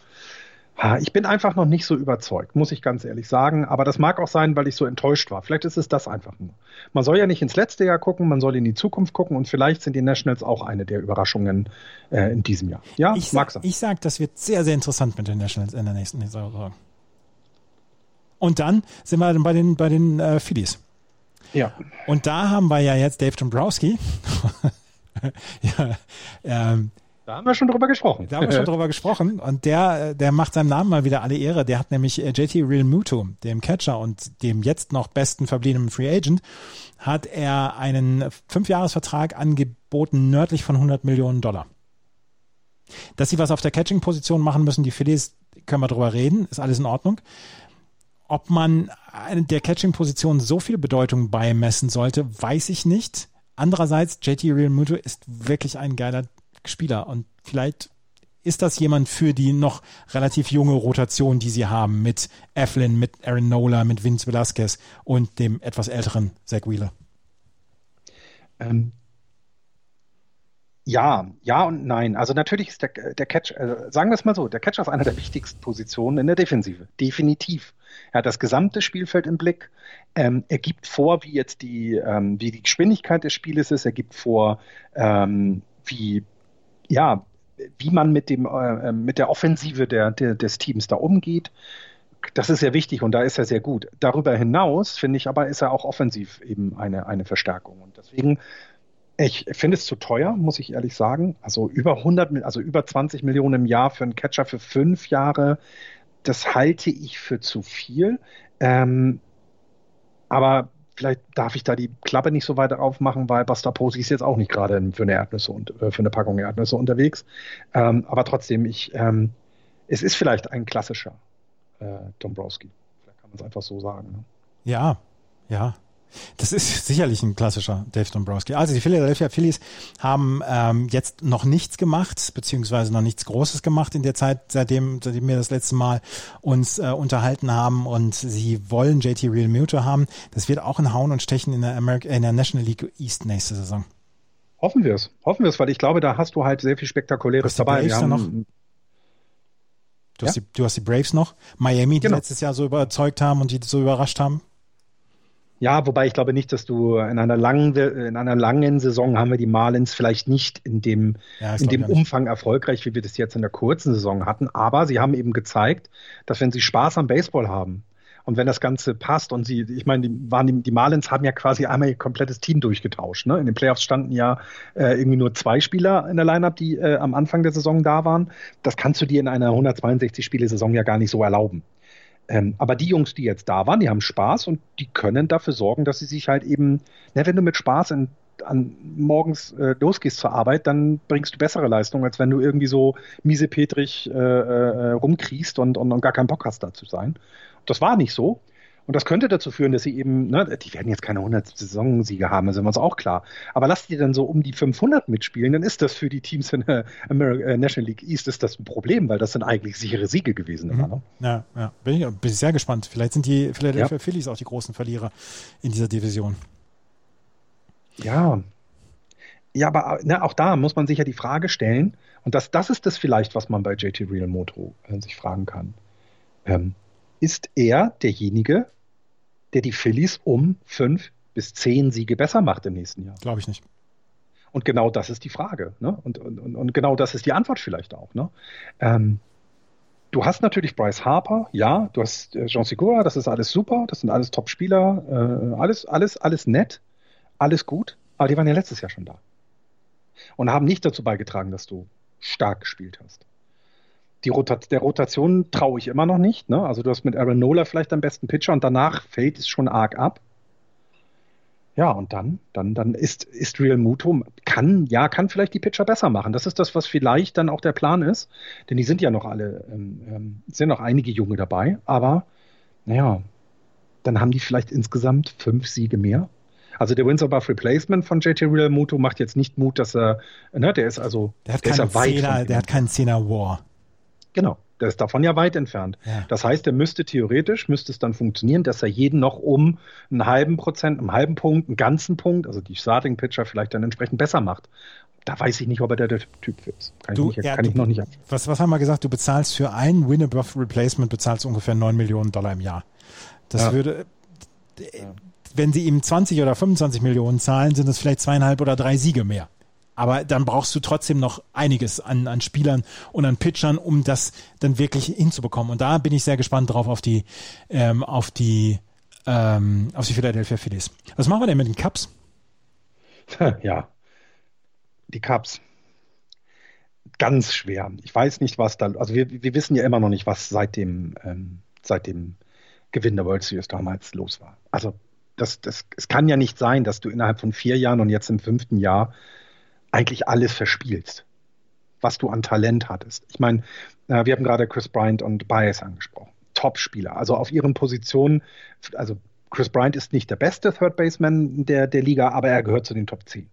Ich bin einfach noch nicht so überzeugt, muss ich ganz ehrlich sagen. Aber das mag auch sein, weil ich so enttäuscht war. Vielleicht ist es das einfach nur. Man soll ja nicht ins letzte Jahr gucken, man soll in die Zukunft gucken und vielleicht sind die Nationals auch eine der Überraschungen äh, in diesem Jahr. Ja, ich mag sag, sein. ich sag, das wird sehr, sehr interessant mit den Nationals in der nächsten Saison. Und dann sind wir bei den, bei den äh, Phillies. Ja. Und da haben wir ja jetzt Dave Dombrowski. ja, ähm, Da haben wir schon drüber gesprochen. Da haben wir schon drüber gesprochen und der, der macht seinem Namen mal wieder alle Ehre. Der hat nämlich äh, JT Real Muto, dem Catcher und dem jetzt noch besten verbliebenen Free Agent, hat er einen Fünfjahresvertrag angeboten nördlich von 100 Millionen Dollar. Dass sie was auf der Catching-Position machen müssen, die Phillies, können wir drüber reden, ist alles in Ordnung. Ob man der Catching-Position so viel Bedeutung beimessen sollte, weiß ich nicht. Andererseits, JT Real Muto ist wirklich ein geiler Spieler und vielleicht ist das jemand für die noch relativ junge Rotation, die sie haben mit Eflin, mit Aaron Nola, mit Vince Velasquez und dem etwas älteren Zach Wheeler. Ähm, ja, ja und nein. Also natürlich ist der, der Catch, äh, sagen wir es mal so, der Catcher ist eine der wichtigsten Positionen in der Defensive. Definitiv. Er hat das gesamte Spielfeld im Blick. Ähm, er gibt vor, wie jetzt die, ähm, wie die Geschwindigkeit des Spieles ist. Er gibt vor, ähm, wie, ja, wie man mit dem, äh, mit der Offensive der, der, des Teams da umgeht. Das ist sehr wichtig und da ist er sehr gut. Darüber hinaus, finde ich aber, ist er auch offensiv eben eine, eine Verstärkung. Und deswegen ich finde es zu teuer, muss ich ehrlich sagen. Also über 100, also über 20 Millionen im Jahr für einen Catcher für fünf Jahre. das halte ich für zu viel. Ähm, aber vielleicht darf ich da die Klappe nicht so weit aufmachen, weil Buster Posey ist jetzt auch nicht gerade für eine Erdnüsse und äh, für eine Packung Erdnüsse unterwegs. Ähm, aber trotzdem, ich, ähm, es ist vielleicht ein klassischer äh, Dombrowski. Vielleicht kann man es einfach so sagen. Ne? Ja, ja. Das ist sicherlich ein klassischer Dave Dombrowski. Also die Philadelphia Phillies haben ähm, jetzt noch nichts gemacht, beziehungsweise noch nichts Großes gemacht in der Zeit, seitdem, seitdem wir das letzte Mal uns äh, unterhalten haben und sie wollen JT Real Muto haben. Das wird auch ein Hauen und Stechen in der, America, in der National League East nächste Saison. Hoffen wir es. Hoffen wir es, weil ich glaube, da hast du halt sehr viel Spektakuläres dabei. Wir haben, noch? Du, hast die, du hast die Braves noch. Miami, die genau. letztes Jahr so überzeugt haben und die so überrascht haben. Ja, wobei ich glaube nicht, dass du in einer langen, in einer langen Saison haben wir die Marlins vielleicht nicht in dem, ja, in dem Umfang erfolgreich, wie wir das jetzt in der kurzen Saison hatten. Aber sie haben eben gezeigt, dass wenn sie Spaß am Baseball haben und wenn das Ganze passt und sie, ich meine, die, waren die, die Marlins haben ja quasi einmal ihr komplettes Team durchgetauscht. Ne? In den Playoffs standen ja äh, irgendwie nur zwei Spieler in der Lineup, die äh, am Anfang der Saison da waren. Das kannst du dir in einer 162-Spiele-Saison ja gar nicht so erlauben. Ähm, aber die Jungs, die jetzt da waren, die haben Spaß und die können dafür sorgen, dass sie sich halt eben, na, wenn du mit Spaß in, an, morgens äh, losgehst zur Arbeit, dann bringst du bessere Leistung, als wenn du irgendwie so miesepetrig äh, äh, rumkriechst und, und, und gar keinen Bock hast, da zu sein. Das war nicht so. Und das könnte dazu führen, dass sie eben, ne, die werden jetzt keine 100 Saisonsiege haben, da sind wir uns auch klar. Aber lasst die dann so um die 500 mitspielen, dann ist das für die Teams in der American, äh, National League East ist das ein Problem, weil das sind eigentlich sichere Siege gewesen. Mhm. Immer, ne? Ja, ja. Bin ich, bin ich sehr gespannt. Vielleicht sind die Philadelphia ja. Phillies auch die großen Verlierer in dieser Division. Ja. Ja, aber ne, auch da muss man sich ja die Frage stellen, und das, das ist das vielleicht, was man bei JT Real Moto äh, sich fragen kann. Ähm, ist er derjenige, der die Phillies um fünf bis zehn Siege besser macht im nächsten Jahr? Glaube ich nicht. Und genau das ist die Frage. Ne? Und, und, und genau das ist die Antwort vielleicht auch. Ne? Ähm, du hast natürlich Bryce Harper, ja, du hast äh, Jean Segura, das ist alles super, das sind alles Top-Spieler, äh, alles, alles, alles nett, alles gut, aber die waren ja letztes Jahr schon da. Und haben nicht dazu beigetragen, dass du stark gespielt hast die Rotat der Rotation traue ich immer noch nicht. Ne? Also du hast mit Aaron Nola vielleicht am besten Pitcher und danach fällt es schon arg ab. Ja, und dann, dann, dann ist, ist Real Muto, kann, ja, kann vielleicht die Pitcher besser machen. Das ist das, was vielleicht dann auch der Plan ist. Denn die sind ja noch alle, ähm, ähm sind noch einige Junge dabei, aber naja, dann haben die vielleicht insgesamt fünf Siege mehr. Also der Wins Above Replacement von JT Real Muto macht jetzt nicht Mut, dass er, ne, der ist also, der hat, der keinen, Zehner, der hat keinen Zehner War. Genau. Der ist davon ja weit entfernt. Ja. Das heißt, er müsste theoretisch, müsste es dann funktionieren, dass er jeden noch um einen halben Prozent, einen halben Punkt, einen ganzen Punkt, also die Starting Pitcher vielleicht dann entsprechend besser macht. Da weiß ich nicht, ob er der, der Typ für ist. Kann, du, ich, nicht, ja, kann du, ich noch nicht abschließen. Was, was haben wir gesagt? Du bezahlst für ein Win Above Replacement bezahlst ungefähr 9 Millionen Dollar im Jahr. Das ja. würde, wenn sie ihm 20 oder 25 Millionen zahlen, sind es vielleicht zweieinhalb oder drei Siege mehr. Aber dann brauchst du trotzdem noch einiges an, an Spielern und an Pitchern, um das dann wirklich hinzubekommen. Und da bin ich sehr gespannt drauf auf die, ähm, auf die, ähm, auf die Philadelphia Phillies. Was machen wir denn mit den Cups? Ja, die Cups. Ganz schwer. Ich weiß nicht, was da, also wir, wir wissen ja immer noch nicht, was seit dem, ähm, seit dem Gewinn der World Series damals los war. Also das, das, es kann ja nicht sein, dass du innerhalb von vier Jahren und jetzt im fünften Jahr eigentlich alles verspielst, was du an Talent hattest. Ich meine, äh, wir haben gerade Chris Bryant und Bias angesprochen. Top-Spieler. Also auf ihren Positionen, also Chris Bryant ist nicht der beste Third Baseman der, der Liga, aber er gehört zu den Top 10.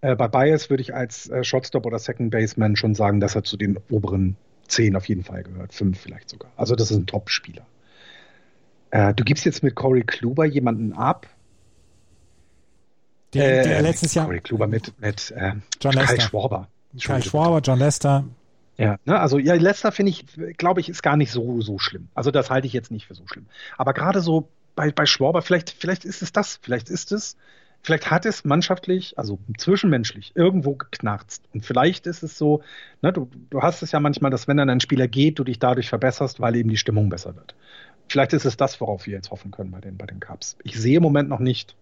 Äh, bei Bias würde ich als äh, Shotstop oder Second Baseman schon sagen, dass er zu den oberen 10 auf jeden Fall gehört, 5 vielleicht sogar. Also das ist ein Top-Spieler. Äh, du gibst jetzt mit Corey Kluber jemanden ab, der äh, letztes Jahr. Corey Kluber mit, mit äh, John Lester. Kai Schwarber. Kai Schwarber, John Lester. Ja, ne, also ja, Lester finde ich, glaube ich, ist gar nicht so, so schlimm. Also das halte ich jetzt nicht für so schlimm. Aber gerade so bei, bei Schwarber, vielleicht, vielleicht ist es das, vielleicht ist es, vielleicht hat es mannschaftlich, also zwischenmenschlich, irgendwo geknarzt. Und vielleicht ist es so, ne, du, du hast es ja manchmal, dass wenn dann ein Spieler geht, du dich dadurch verbesserst, weil eben die Stimmung besser wird. Vielleicht ist es das, worauf wir jetzt hoffen können bei den, bei den Cups. Ich sehe im Moment noch nicht,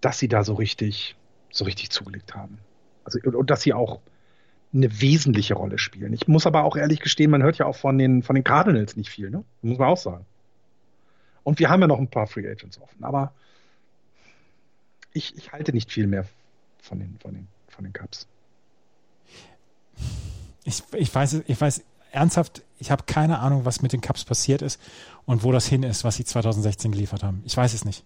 dass sie da so richtig, so richtig zugelegt haben. Also, und, und dass sie auch eine wesentliche Rolle spielen. Ich muss aber auch ehrlich gestehen, man hört ja auch von den, von den Cardinals nicht viel, ne? Muss man auch sagen. Und wir haben ja noch ein paar Free Agents offen, aber ich, ich halte nicht viel mehr von den, von den, von den Cups. Ich, ich, weiß, ich weiß ernsthaft, ich habe keine Ahnung, was mit den Cups passiert ist und wo das hin ist, was sie 2016 geliefert haben. Ich weiß es nicht.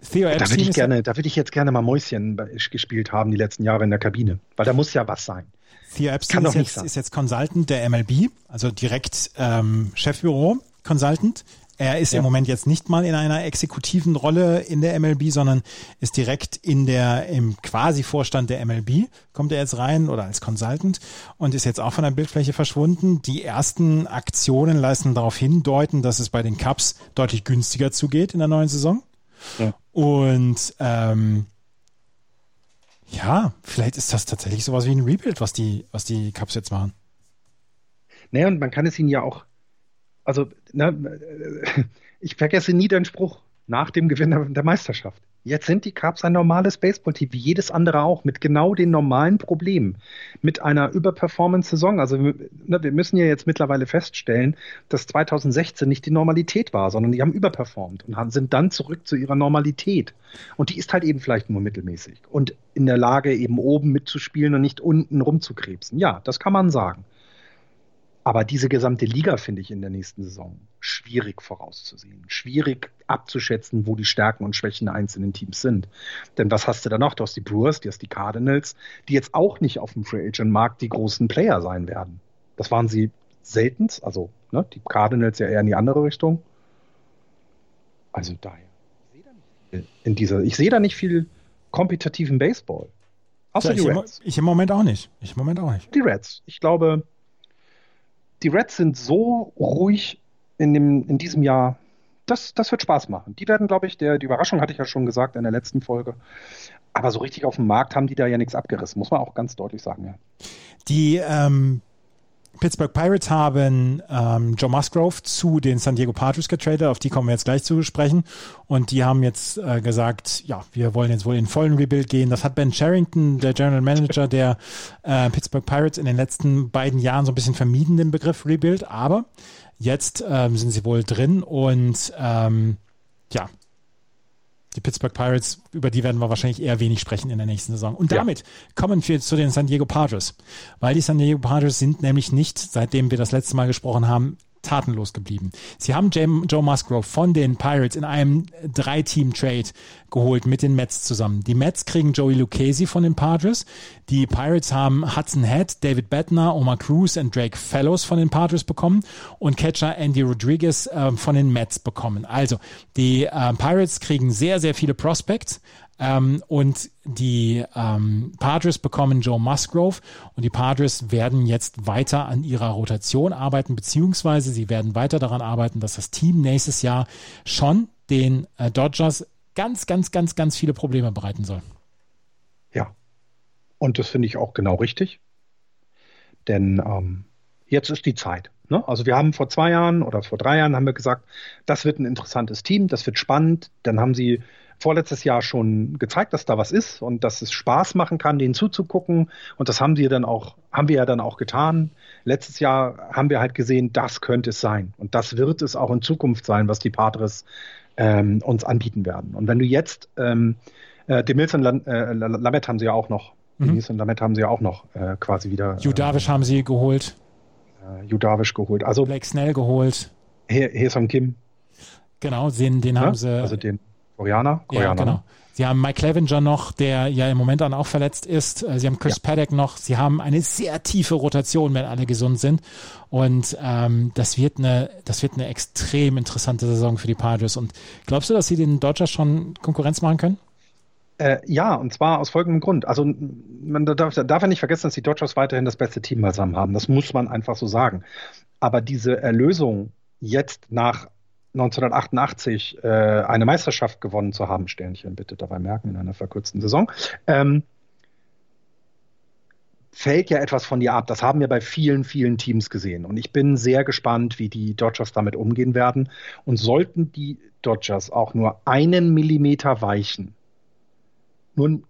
Theo da würde ich gerne, da würde ich jetzt gerne mal Mäuschen gespielt haben die letzten Jahre in der Kabine, weil da muss ja was sein. Theo Epstein ist jetzt, ist jetzt, Consultant der MLB, also direkt ähm, Chefbüro Consultant. Er ist ja. im Moment jetzt nicht mal in einer exekutiven Rolle in der MLB, sondern ist direkt in der, im quasi Vorstand der MLB, kommt er jetzt rein oder als Consultant und ist jetzt auch von der Bildfläche verschwunden. Die ersten Aktionen leisten darauf hindeuten, dass es bei den Cups deutlich günstiger zugeht in der neuen Saison. Ja. Und ähm, ja, vielleicht ist das tatsächlich sowas wie ein Rebuild, was die, was die Cups jetzt machen. Naja, und man kann es ihnen ja auch also na, ich vergesse nie den Spruch nach dem Gewinn der Meisterschaft. Jetzt sind die Cubs ein normales Baseballteam, wie jedes andere auch, mit genau den normalen Problemen, mit einer Überperformance-Saison. Also ne, wir müssen ja jetzt mittlerweile feststellen, dass 2016 nicht die Normalität war, sondern die haben überperformt und haben, sind dann zurück zu ihrer Normalität. Und die ist halt eben vielleicht nur mittelmäßig und in der Lage, eben oben mitzuspielen und nicht unten rumzukrebsen. Ja, das kann man sagen. Aber diese gesamte Liga finde ich in der nächsten Saison schwierig vorauszusehen, schwierig abzuschätzen, wo die Stärken und Schwächen der einzelnen Teams sind. Denn was hast du da noch? Du hast die Brewers, du hast die Cardinals, die jetzt auch nicht auf dem Free Agent Markt die großen Player sein werden. Das waren sie selten, also ne, die Cardinals ja eher in die andere Richtung. Also daher. In dieser, ich sehe da nicht viel kompetitiven Baseball. Außer ja, die Reds. ich im Moment auch nicht. Ich im Moment auch nicht. Die Reds. Ich glaube, die Reds sind so ruhig in, dem, in diesem Jahr. Das, das wird Spaß machen. Die werden, glaube ich, der, die Überraschung hatte ich ja schon gesagt in der letzten Folge. Aber so richtig auf dem Markt haben die da ja nichts abgerissen, muss man auch ganz deutlich sagen, ja. Die ähm, Pittsburgh Pirates haben ähm, Joe Musgrove zu den San Diego Padres getradet, auf die kommen wir jetzt gleich zu sprechen. Und die haben jetzt äh, gesagt, ja, wir wollen jetzt wohl in vollen Rebuild gehen. Das hat Ben Sherrington, der General Manager der äh, Pittsburgh Pirates, in den letzten beiden Jahren so ein bisschen vermieden, den Begriff Rebuild. Aber jetzt ähm, sind sie wohl drin und ähm, ja, die Pittsburgh Pirates, über die werden wir wahrscheinlich eher wenig sprechen in der nächsten Saison. Und damit ja. kommen wir zu den San Diego Padres. Weil die San Diego Padres sind nämlich nicht, seitdem wir das letzte Mal gesprochen haben, tatenlos geblieben. Sie haben Joe Musgrove von den Pirates in einem Drei-Team-Trade geholt mit den Mets zusammen. Die Mets kriegen Joey Lucchesi von den Padres. Die Pirates haben Hudson Head, David Bettner, Omar Cruz und Drake Fellows von den Padres bekommen und Catcher Andy Rodriguez äh, von den Mets bekommen. Also die äh, Pirates kriegen sehr, sehr viele Prospects, ähm, und die ähm, Padres bekommen Joe Musgrove und die Padres werden jetzt weiter an ihrer Rotation arbeiten, beziehungsweise sie werden weiter daran arbeiten, dass das Team nächstes Jahr schon den äh, Dodgers ganz, ganz, ganz, ganz viele Probleme bereiten soll. Ja, und das finde ich auch genau richtig. Denn ähm, jetzt ist die Zeit. Ne? Also wir haben vor zwei Jahren oder vor drei Jahren haben wir gesagt, das wird ein interessantes Team, das wird spannend. Dann haben sie vorletztes Jahr schon gezeigt, dass da was ist und dass es Spaß machen kann, denen zuzugucken. Und das haben sie dann auch, haben wir ja dann auch getan. Letztes Jahr haben wir halt gesehen, das könnte es sein. Und das wird es auch in Zukunft sein, was die Padres ähm, uns anbieten werden. Und wenn du jetzt, ähm, äh, den Milson äh, Lamet haben sie ja auch noch. Mhm. Milson Lamet haben sie ja auch noch äh, quasi wieder. Judavish äh, haben sie geholt. Äh, Judavish geholt. Also Blake Snell geholt. Hesom Kim. Genau, den, den ja? haben sie. Also den Koreaner? Koreaner ja, genau. Ne? Sie haben Mike Clevenger noch, der ja im Moment dann auch verletzt ist. Äh, sie haben Chris ja. Paddock noch. Sie haben eine sehr tiefe Rotation, wenn alle gesund sind. Und ähm, das wird eine, das wird eine extrem interessante Saison für die Padres. Und glaubst du, dass sie den Dodgers schon Konkurrenz machen können? Äh, ja, und zwar aus folgendem Grund. Also man darf, darf ja nicht vergessen, dass die Dodgers weiterhin das beste Team beisammen haben. Das muss man einfach so sagen. Aber diese Erlösung jetzt nach 1988 äh, eine Meisterschaft gewonnen zu haben, Sternchen bitte dabei merken, in einer verkürzten Saison, ähm, fällt ja etwas von dir ab. Das haben wir bei vielen, vielen Teams gesehen. Und ich bin sehr gespannt, wie die Dodgers damit umgehen werden. Und sollten die Dodgers auch nur einen Millimeter weichen, nur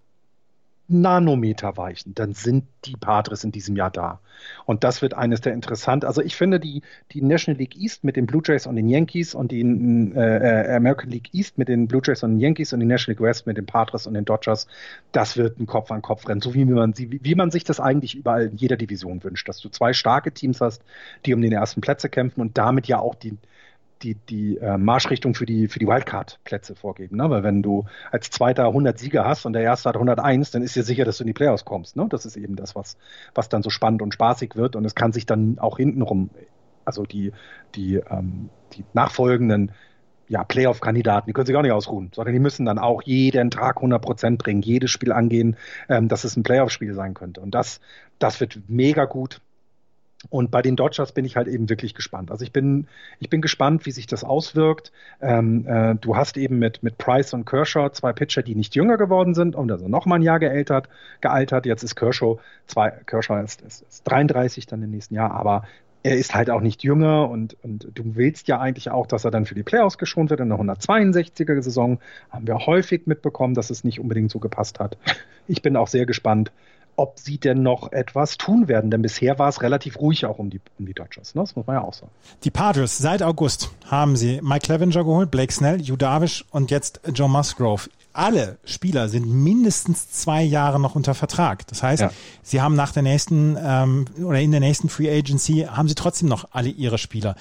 Nanometer weichen, dann sind die Padres in diesem Jahr da. Und das wird eines der interessanten. Also ich finde die, die National League East mit den Blue Jays und den Yankees und die äh, American League East mit den Blue Jays und den Yankees und die National League West mit den Padres und den Dodgers, das wird ein Kopf an Kopf rennen, so wie man, wie, wie man sich das eigentlich überall in jeder Division wünscht, dass du zwei starke Teams hast, die um den ersten Plätze kämpfen und damit ja auch die, die, die äh, Marschrichtung für die, für die Wildcard-Plätze vorgeben. Ne? Weil wenn du als Zweiter 100 Sieger hast und der Erste hat 101, dann ist dir sicher, dass du in die Playoffs kommst. Ne? Das ist eben das, was, was dann so spannend und spaßig wird. Und es kann sich dann auch hintenrum, also die, die, ähm, die nachfolgenden ja, Playoff-Kandidaten, die können sich auch nicht ausruhen, sondern die müssen dann auch jeden Tag 100 Prozent bringen, jedes Spiel angehen, ähm, dass es ein Playoff-Spiel sein könnte. Und das, das wird mega gut. Und bei den Dodgers bin ich halt eben wirklich gespannt. Also ich bin, ich bin gespannt, wie sich das auswirkt. Ähm, äh, du hast eben mit, mit Price und Kershaw zwei Pitcher, die nicht jünger geworden sind und also noch mal ein Jahr gealtert. gealtert. Jetzt ist Kershaw, zwei, Kershaw ist, ist, ist 33 dann im nächsten Jahr, aber er ist halt auch nicht jünger und, und du willst ja eigentlich auch, dass er dann für die Playoffs geschont wird in der 162er Saison. Haben wir häufig mitbekommen, dass es nicht unbedingt so gepasst hat. Ich bin auch sehr gespannt, ob sie denn noch etwas tun werden. Denn bisher war es relativ ruhig auch um die, um die Dodgers. Ne? Das muss man ja auch sagen. Die Padres, seit August haben sie Mike Clevenger geholt, Blake Snell, Hugh Darvish und jetzt Joe Musgrove. Alle Spieler sind mindestens zwei Jahre noch unter Vertrag. Das heißt, ja. sie haben nach der nächsten ähm, oder in der nächsten Free Agency haben sie trotzdem noch alle ihre Spieler.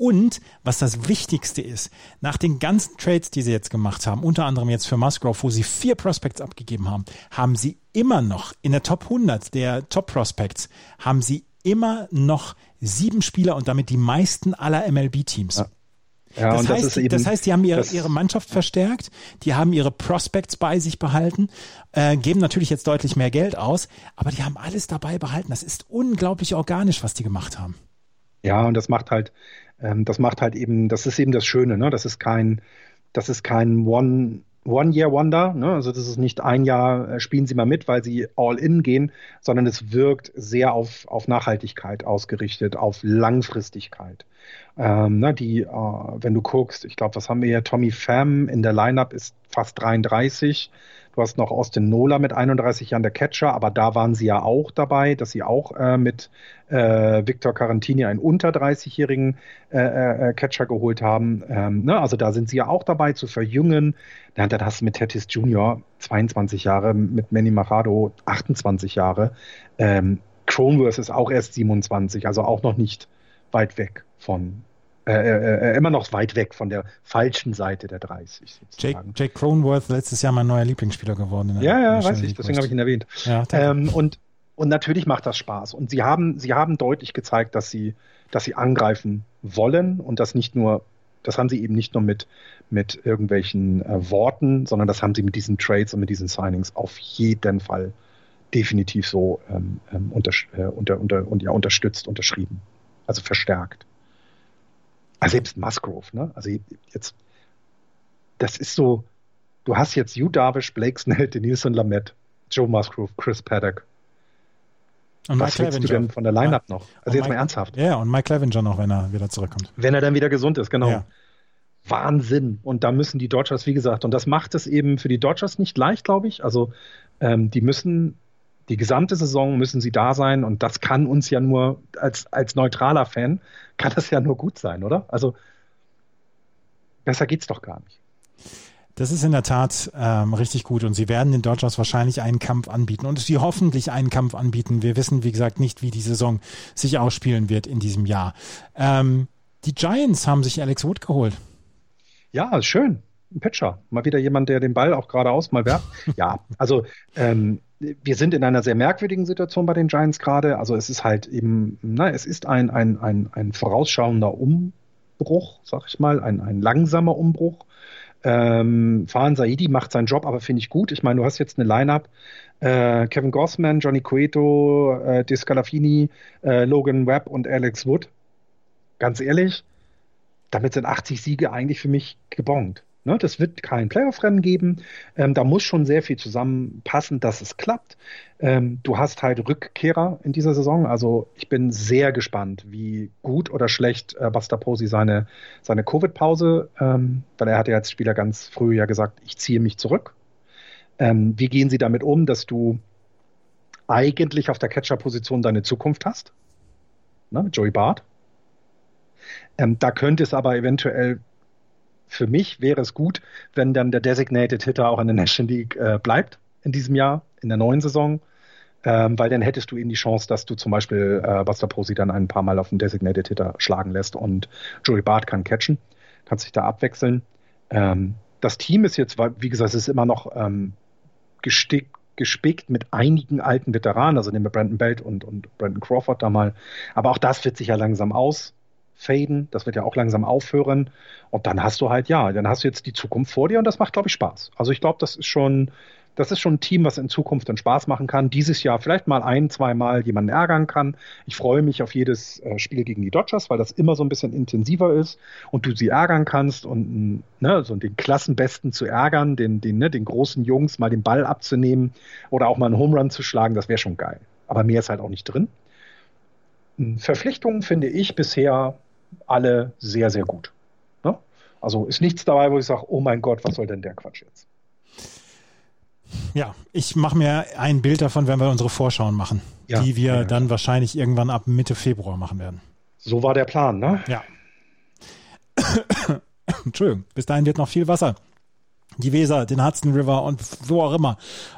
Und was das Wichtigste ist, nach den ganzen Trades, die sie jetzt gemacht haben, unter anderem jetzt für Musgrove, wo sie vier Prospects abgegeben haben, haben sie immer noch in der Top 100 der Top Prospects, haben sie immer noch sieben Spieler und damit die meisten aller MLB-Teams. Ja. Ja, das, heißt, das, das, heißt, die haben ihre, ihre Mannschaft verstärkt, die haben ihre Prospects bei sich behalten, äh, geben natürlich jetzt deutlich mehr Geld aus, aber die haben alles dabei behalten. Das ist unglaublich organisch, was die gemacht haben. Ja, und das macht halt, ähm, das macht halt eben, das ist eben das Schöne, ne? Das ist kein, das ist kein One, One-Year-Wonder, ne? also das ist nicht ein Jahr, äh, spielen Sie mal mit, weil Sie all in gehen, sondern es wirkt sehr auf, auf Nachhaltigkeit ausgerichtet, auf Langfristigkeit. Ähm, ne, die, äh, wenn du guckst, ich glaube, was haben wir hier? Tommy Pham in der Lineup ist fast 33. Hast noch Austin Nola mit 31 Jahren der Catcher, aber da waren sie ja auch dabei, dass sie auch äh, mit äh, Victor Carantini einen unter 30-jährigen äh, äh, äh, Catcher geholt haben. Ähm, ne? Also da sind sie ja auch dabei zu verjüngen. Dann, dann hast du mit Tatis Jr. 22 Jahre, mit Manny Machado 28 Jahre. Ähm, Cronenworth ist auch erst 27, also auch noch nicht weit weg von äh, äh, äh, immer noch weit weg von der falschen Seite der 30. Jake, Jake Cronenworth, letztes Jahr mein neuer Lieblingsspieler geworden. ja, ja, weiß ich, deswegen habe ich ihn erwähnt. Ja, ähm, und, und natürlich macht das Spaß. Und sie haben, sie haben deutlich gezeigt, dass sie, dass sie angreifen wollen und das nicht nur, das haben sie eben nicht nur mit, mit irgendwelchen äh, Worten, sondern das haben sie mit diesen Trades und mit diesen Signings auf jeden Fall definitiv so ähm, ähm unter, äh, unter, unter, und, ja, unterstützt, unterschrieben. Also verstärkt. Also selbst Musgrove, ne? Also jetzt, das ist so, du hast jetzt Hugh Darvish, Blake Snell, Denilson Lamette, Joe Musgrove, Chris Paddock. Und Was Mike du denn von der Lineup noch? Also und jetzt Mike, mal ernsthaft. Ja, und Mike Clevenger noch, wenn er wieder zurückkommt. Wenn er dann wieder gesund ist, genau. Ja. Wahnsinn. Und da müssen die Dodgers, wie gesagt, und das macht es eben für die Dodgers nicht leicht, glaube ich. Also ähm, die müssen die gesamte Saison müssen sie da sein und das kann uns ja nur als, als neutraler Fan, kann das ja nur gut sein, oder? Also besser geht's doch gar nicht. Das ist in der Tat ähm, richtig gut und sie werden den Dodgers wahrscheinlich einen Kampf anbieten und sie hoffentlich einen Kampf anbieten. Wir wissen, wie gesagt, nicht, wie die Saison sich ausspielen wird in diesem Jahr. Ähm, die Giants haben sich Alex Wood geholt. Ja, schön. Ein Pitcher. Mal wieder jemand, der den Ball auch geradeaus mal werft. ja, also ähm, wir sind in einer sehr merkwürdigen Situation bei den Giants gerade. Also es ist halt eben, na, es ist ein, ein, ein, ein vorausschauender Umbruch, sag ich mal, ein, ein langsamer Umbruch. Ähm, Fahan Saidi macht seinen Job, aber finde ich gut. Ich meine, du hast jetzt eine Line-Up. Äh, Kevin Gossman, Johnny Cueto, äh, Discalafini, äh, Logan Webb und Alex Wood. Ganz ehrlich, damit sind 80 Siege eigentlich für mich gebongt. Ne, das wird kein Playoff-Rennen geben. Ähm, da muss schon sehr viel zusammenpassen, dass es klappt. Ähm, du hast halt Rückkehrer in dieser Saison. Also ich bin sehr gespannt, wie gut oder schlecht äh, Buster Posey seine, seine Covid-Pause, ähm, weil er hat ja als Spieler ganz früh ja gesagt, ich ziehe mich zurück. Ähm, wie gehen sie damit um, dass du eigentlich auf der Catcher-Position deine Zukunft hast. Ne, mit Joey Bart. Ähm, da könnte es aber eventuell für mich wäre es gut, wenn dann der Designated Hitter auch in der National League äh, bleibt in diesem Jahr, in der neuen Saison. Ähm, weil dann hättest du eben die Chance, dass du zum Beispiel äh, Buster Posey dann ein paar Mal auf den Designated Hitter schlagen lässt und Joey Bart kann catchen, kannst dich da abwechseln. Ähm, das Team ist jetzt, wie gesagt, es ist immer noch ähm, gestickt, gespickt mit einigen alten Veteranen, also nehmen wir Brandon Belt und, und Brandon Crawford da mal. Aber auch das wird sich ja langsam aus faden. Das wird ja auch langsam aufhören. Und dann hast du halt, ja, dann hast du jetzt die Zukunft vor dir und das macht, glaube ich, Spaß. Also ich glaube, das ist schon, das ist schon ein Team, was in Zukunft dann Spaß machen kann. Dieses Jahr vielleicht mal ein, zwei Mal jemanden ärgern kann. Ich freue mich auf jedes äh, Spiel gegen die Dodgers, weil das immer so ein bisschen intensiver ist und du sie ärgern kannst und ne, so den Klassenbesten zu ärgern, den, den, ne, den großen Jungs mal den Ball abzunehmen oder auch mal einen Home Run zu schlagen, das wäre schon geil. Aber mehr ist halt auch nicht drin. Verpflichtungen finde ich bisher alle sehr, sehr gut. Ne? Also ist nichts dabei, wo ich sage, oh mein Gott, was soll denn der Quatsch jetzt? Ja, ich mache mir ein Bild davon, wenn wir unsere Vorschauen machen, ja, die wir ja, dann wahrscheinlich irgendwann ab Mitte Februar machen werden. So war der Plan, ne? Ja. Entschuldigung, bis dahin wird noch viel Wasser. Die Weser, den Hudson River und wo auch immer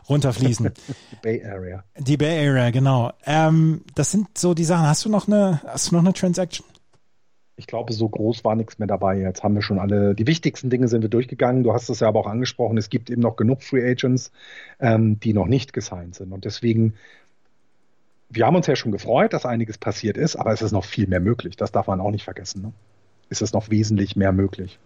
runterfließen. Die Bay Area. Die Bay Area, genau. Ähm, das sind so die Sachen. Hast du noch eine, hast du noch eine Transaction? Ich glaube, so groß war nichts mehr dabei. Jetzt haben wir schon alle, die wichtigsten Dinge sind wir durchgegangen. Du hast es ja aber auch angesprochen, es gibt eben noch genug Free Agents, ähm, die noch nicht gesigned sind. Und deswegen, wir haben uns ja schon gefreut, dass einiges passiert ist, aber es ist noch viel mehr möglich. Das darf man auch nicht vergessen. Ne? Es ist noch wesentlich mehr möglich.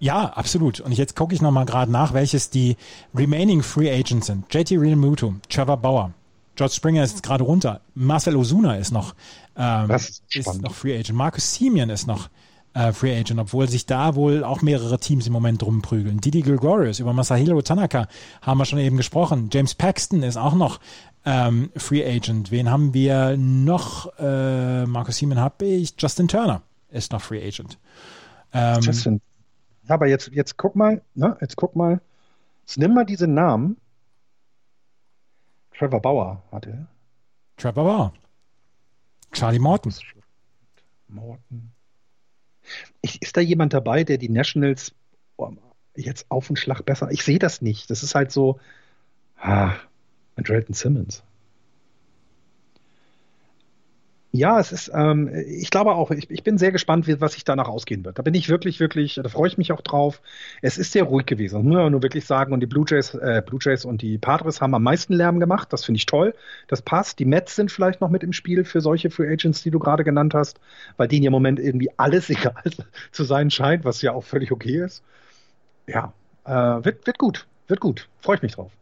Ja, absolut. Und jetzt gucke ich nochmal gerade nach, welches die remaining Free Agents sind. JT Realmuto, Trevor Bauer, George Springer ist gerade runter. Marcel Osuna ist noch, ähm, ist, ist noch Free Agent. Marcus Simeon ist noch äh, Free Agent, obwohl sich da wohl auch mehrere Teams im Moment drum prügeln. Didi Gregorius, über Masahiro Tanaka haben wir schon eben gesprochen. James Paxton ist auch noch ähm, Free Agent. Wen haben wir noch? Äh, Marcus Simeon habe ich. Justin Turner ist noch Free Agent. Ähm, Justin. Aber jetzt, jetzt guck mal, ne, jetzt guck mal. Jetzt nimm mal diese Namen Trevor Bauer hatte er. Trevor Bauer. Charlie Morton. Morton. ist da jemand dabei, der die Nationals oh, jetzt auf den Schlag besser? Ich sehe das nicht. Das ist halt so. Ah, Andrelton Simmons. Ja, es ist, ähm, ich glaube auch, ich, ich bin sehr gespannt, wie, was sich danach ausgehen wird. Da bin ich wirklich, wirklich, da freue ich mich auch drauf. Es ist sehr ruhig gewesen, das muss man nur wirklich sagen. Und die Blue Jays, äh, Blue Jays und die Padres haben am meisten Lärm gemacht. Das finde ich toll. Das passt. Die Mets sind vielleicht noch mit im Spiel für solche Free Agents, die du gerade genannt hast, weil denen im Moment irgendwie alles egal zu sein scheint, was ja auch völlig okay ist. Ja, äh, wird, wird gut, wird gut. Freue ich mich drauf.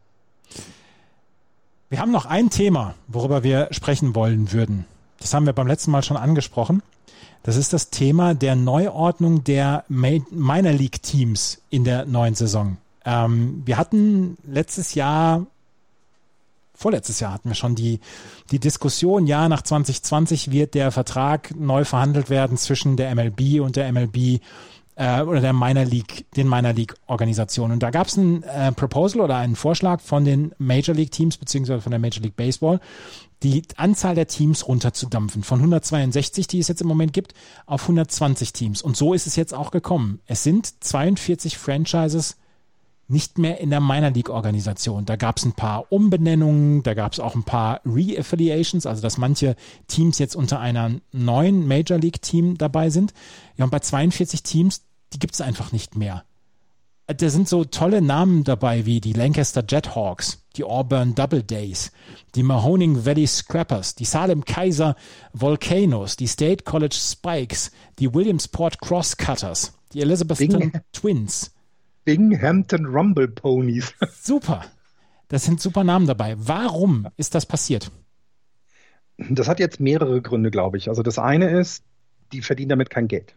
Wir haben noch ein Thema, worüber wir sprechen wollen würden. Das haben wir beim letzten Mal schon angesprochen. Das ist das Thema der Neuordnung der Minor League Teams in der neuen Saison. Ähm, wir hatten letztes Jahr, vorletztes Jahr hatten wir schon die, die Diskussion, ja, nach 2020 wird der Vertrag neu verhandelt werden zwischen der MLB und der MLB äh, oder der Minor League, den Minor League Organisationen. Und da gab es ein äh, Proposal oder einen Vorschlag von den Major League Teams beziehungsweise von der Major League Baseball, die Anzahl der Teams runterzudampfen. Von 162, die es jetzt im Moment gibt, auf 120 Teams. Und so ist es jetzt auch gekommen. Es sind 42 Franchises nicht mehr in der Minor League Organisation. Da gab es ein paar Umbenennungen, da gab es auch ein paar Re-Affiliations, also dass manche Teams jetzt unter einer neuen Major League Team dabei sind. Ja, und bei 42 Teams, die gibt es einfach nicht mehr. Da sind so tolle Namen dabei wie die Lancaster Jethawks, die Auburn Double Days, die Mahoning Valley Scrappers, die Salem Kaiser Volcanoes, die State College Spikes, die Williamsport Crosscutters, die Elizabethton Bing. Twins. Binghamton Rumble Ponies. Super. Das sind super Namen dabei. Warum ist das passiert? Das hat jetzt mehrere Gründe, glaube ich. Also das eine ist, die verdienen damit kein Geld.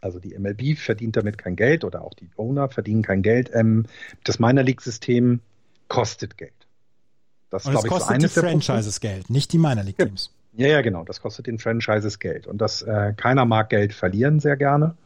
Also die MLB verdient damit kein Geld oder auch die Owner verdienen kein Geld. Ähm, das Minor League System kostet Geld. Das, Und das ich, kostet die Franchises Geld, nicht die Minor League Teams. Ja, ja, genau. Das kostet den Franchises Geld. Und das äh, keiner mag Geld verlieren sehr gerne.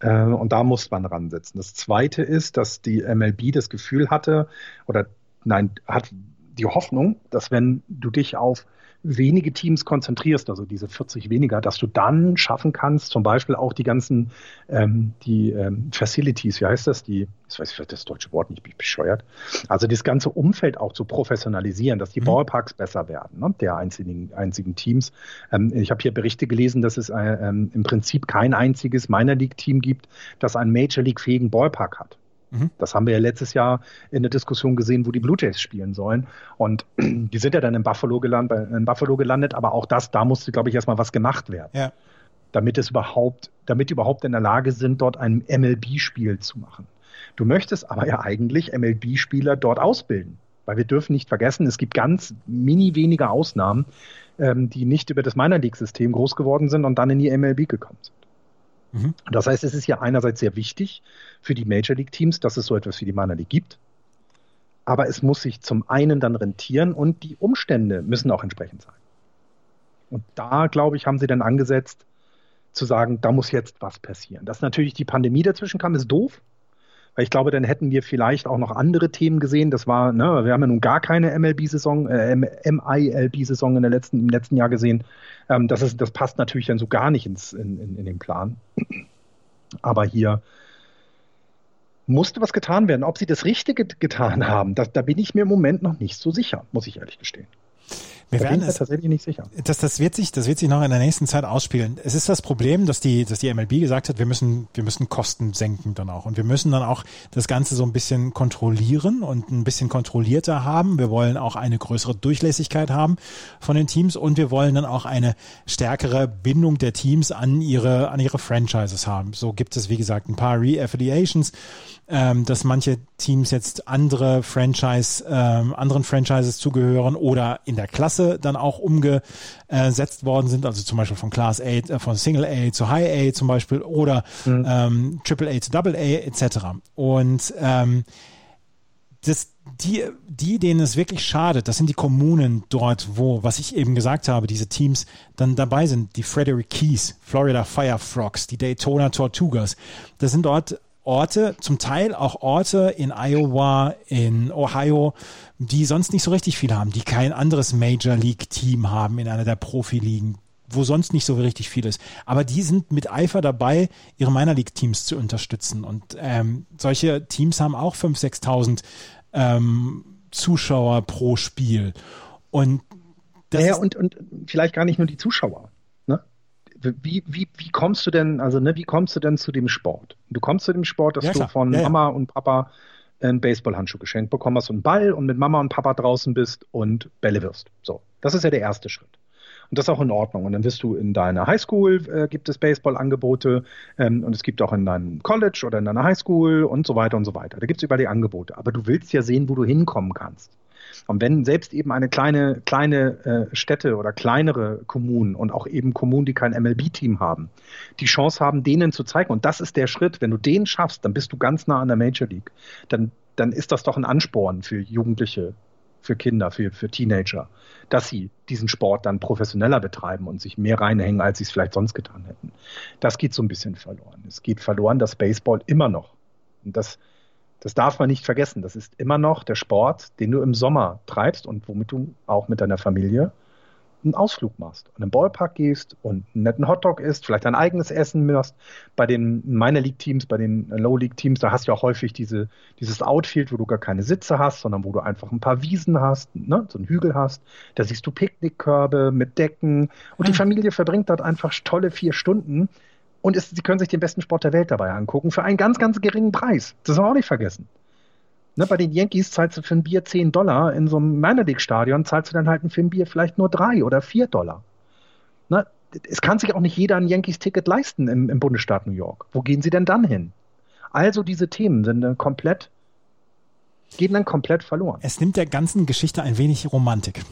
Äh, und da muss man ransetzen. Das Zweite ist, dass die MLB das Gefühl hatte oder nein hat die Hoffnung, dass wenn du dich auf wenige Teams konzentrierst, also diese 40 weniger, dass du dann schaffen kannst, zum Beispiel auch die ganzen ähm, die ähm, Facilities, wie heißt das, die, ich weiß nicht, das deutsche Wort nicht bescheuert, also das ganze Umfeld auch zu professionalisieren, dass die mhm. Ballparks besser werden, ne, der einzigen, einzigen Teams. Ähm, ich habe hier Berichte gelesen, dass es äh, ähm, im Prinzip kein einziges Minor League Team gibt, das einen Major League fähigen Ballpark hat. Mhm. Das haben wir ja letztes Jahr in der Diskussion gesehen, wo die Blue Jays spielen sollen. Und die sind ja dann in Buffalo gelandet, in Buffalo gelandet aber auch das, da musste, glaube ich, erstmal was gemacht werden. Ja. Damit es überhaupt, damit die überhaupt in der Lage sind, dort ein MLB-Spiel zu machen. Du möchtest aber ja eigentlich MLB-Spieler dort ausbilden. Weil wir dürfen nicht vergessen, es gibt ganz mini wenige Ausnahmen, ähm, die nicht über das Minor League-System groß geworden sind und dann in die MLB gekommen sind. Mhm. Das heißt, es ist ja einerseits sehr wichtig für die Major League Teams, dass es so etwas wie die Minor League gibt. Aber es muss sich zum einen dann rentieren und die Umstände müssen auch entsprechend sein. Und da, glaube ich, haben sie dann angesetzt, zu sagen, da muss jetzt was passieren. Dass natürlich die Pandemie dazwischen kam, ist doof. Weil ich glaube, dann hätten wir vielleicht auch noch andere Themen gesehen. Das war, ne, wir haben ja nun gar keine MLB-Saison, äh, MILB-Saison in der letzten, im letzten Jahr gesehen. Ähm, das, ist, das passt natürlich dann so gar nicht ins, in, in, in den Plan. Aber hier musste was getan werden. Ob sie das Richtige getan haben, das, da bin ich mir im Moment noch nicht so sicher, muss ich ehrlich gestehen. Wir werden es tatsächlich nicht sicher. Das, das wird sich, das wird sich noch in der nächsten Zeit ausspielen. Es ist das Problem, dass die, dass die MLB gesagt hat, wir müssen, wir müssen Kosten senken dann auch. Und wir müssen dann auch das Ganze so ein bisschen kontrollieren und ein bisschen kontrollierter haben. Wir wollen auch eine größere Durchlässigkeit haben von den Teams und wir wollen dann auch eine stärkere Bindung der Teams an ihre, an ihre Franchises haben. So gibt es, wie gesagt, ein paar Re-Affiliations ähm, dass manche Teams jetzt andere Franchise, ähm, anderen Franchises zugehören oder in der Klasse dann auch umgesetzt worden sind, also zum Beispiel von Class A, äh, von Single A zu High A zum Beispiel oder mhm. ähm, Triple A zu Double A etc. Und ähm, das, die, die, denen es wirklich schadet, das sind die Kommunen dort, wo, was ich eben gesagt habe, diese Teams dann dabei sind. Die Frederick Keys, Florida Firefrogs, die Daytona Tortugas. Das sind dort Orte, zum Teil auch Orte in Iowa, in Ohio, die sonst nicht so richtig viel haben, die kein anderes Major League Team haben in einer der Profiligen, wo sonst nicht so richtig viel ist. Aber die sind mit Eifer dabei, ihre Minor League Teams zu unterstützen. Und ähm, solche Teams haben auch 5.000, 6.000 ähm, Zuschauer pro Spiel. Und das naja, und, und vielleicht gar nicht nur die Zuschauer wie, wie, wie kommst du denn, also ne, wie kommst du denn zu dem Sport? Du kommst zu dem Sport, dass ja, du von ja, Mama und Papa einen Baseballhandschuh geschenkt bekommst und einen Ball und mit Mama und Papa draußen bist und Bälle wirst. So, das ist ja der erste Schritt. Und das ist auch in Ordnung. Und dann wirst du in deiner Highschool, äh, gibt es Baseball-Angebote ähm, und es gibt auch in deinem College oder in deiner Highschool und so weiter und so weiter. Da gibt es überall die Angebote. Aber du willst ja sehen, wo du hinkommen kannst. Und wenn selbst eben eine kleine, kleine äh, Städte oder kleinere Kommunen und auch eben Kommunen, die kein MLB-Team haben, die Chance haben, denen zu zeigen, und das ist der Schritt, wenn du den schaffst, dann bist du ganz nah an der Major League. Dann, dann ist das doch ein Ansporn für Jugendliche, für Kinder, für, für Teenager, dass sie diesen Sport dann professioneller betreiben und sich mehr reinhängen, als sie es vielleicht sonst getan hätten. Das geht so ein bisschen verloren. Es geht verloren, dass Baseball immer noch, und das das darf man nicht vergessen. Das ist immer noch der Sport, den du im Sommer treibst und womit du auch mit deiner Familie einen Ausflug machst und im Ballpark gehst und einen netten Hotdog isst, vielleicht dein eigenes Essen machst. Bei den Minor League Teams, bei den Low League Teams, da hast du auch häufig diese, dieses Outfield, wo du gar keine Sitze hast, sondern wo du einfach ein paar Wiesen hast, ne, so einen Hügel hast. Da siehst du Picknickkörbe mit Decken und die Familie verbringt dort einfach tolle vier Stunden und es, sie können sich den besten Sport der Welt dabei angucken für einen ganz, ganz geringen Preis. Das soll man auch nicht vergessen. Ne, bei den Yankees zahlst du für ein Bier 10 Dollar, in so einem Minor League Stadion zahlst du dann halt für ein Bier vielleicht nur 3 oder 4 Dollar. Ne, es kann sich auch nicht jeder ein Yankees-Ticket leisten im, im, Bundesstaat New York. Wo gehen sie denn dann hin? Also diese Themen sind dann komplett, gehen dann komplett verloren. Es nimmt der ganzen Geschichte ein wenig Romantik.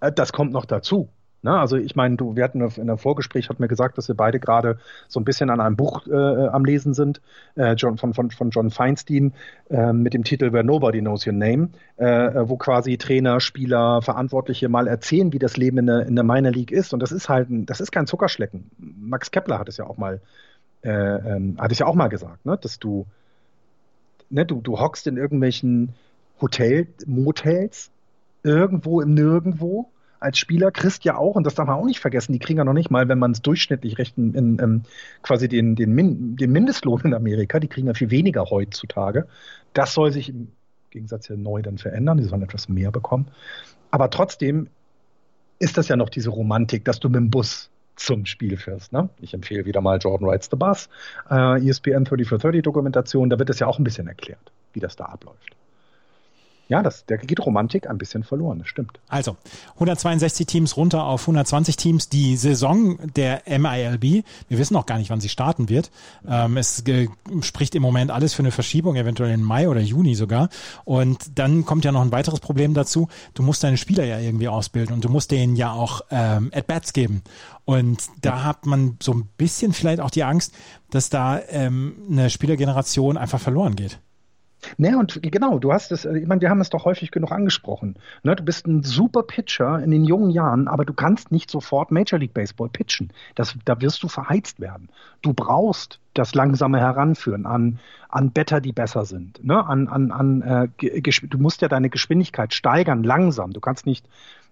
Äh, das kommt noch dazu. Ne? Also ich meine, du, wir hatten in einem Vorgespräch, hat mir gesagt, dass wir beide gerade so ein bisschen an einem Buch äh, am Lesen sind, äh, John, von, von, von John Feinstein äh, mit dem Titel Where Nobody Knows Your Name, äh, äh, wo quasi Trainer, Spieler, Verantwortliche mal erzählen, wie das Leben in der, in der Minor League ist. Und das ist halt, ein, das ist kein Zuckerschlecken. Max Kepler hat es ja auch mal, äh, ähm, hat es ja auch mal gesagt, ne? dass du, ne, du, du hockst in irgendwelchen Hotel, Motels irgendwo im Nirgendwo als Spieler, kriegst ja auch, und das darf man auch nicht vergessen, die kriegen ja noch nicht mal, wenn man es durchschnittlich rechnet, in, in, quasi den, den, Min, den Mindestlohn in Amerika, die kriegen ja viel weniger heutzutage. Das soll sich im Gegensatz ja neu dann verändern, die sollen etwas mehr bekommen. Aber trotzdem ist das ja noch diese Romantik, dass du mit dem Bus zum Spiel fährst. Ne? Ich empfehle wieder mal Jordan Rides the Bus, äh, ESPN 30 for 30 Dokumentation, da wird es ja auch ein bisschen erklärt, wie das da abläuft ja, das, der geht Romantik ein bisschen verloren, das stimmt. Also 162 Teams runter auf 120 Teams. Die Saison der MILB, wir wissen noch gar nicht, wann sie starten wird. Ähm, es spricht im Moment alles für eine Verschiebung, eventuell in Mai oder Juni sogar. Und dann kommt ja noch ein weiteres Problem dazu. Du musst deine Spieler ja irgendwie ausbilden und du musst denen ja auch ähm, At-Bats geben. Und da hat man so ein bisschen vielleicht auch die Angst, dass da ähm, eine Spielergeneration einfach verloren geht. Ne, und genau, du hast es, ich meine, wir haben es doch häufig genug angesprochen. Ne, du bist ein super Pitcher in den jungen Jahren, aber du kannst nicht sofort Major League Baseball pitchen. Das, da wirst du verheizt werden. Du brauchst das langsame Heranführen an, an Better, die besser sind. Ne? An, an, an, äh, du musst ja deine Geschwindigkeit steigern, langsam. Du kannst nicht,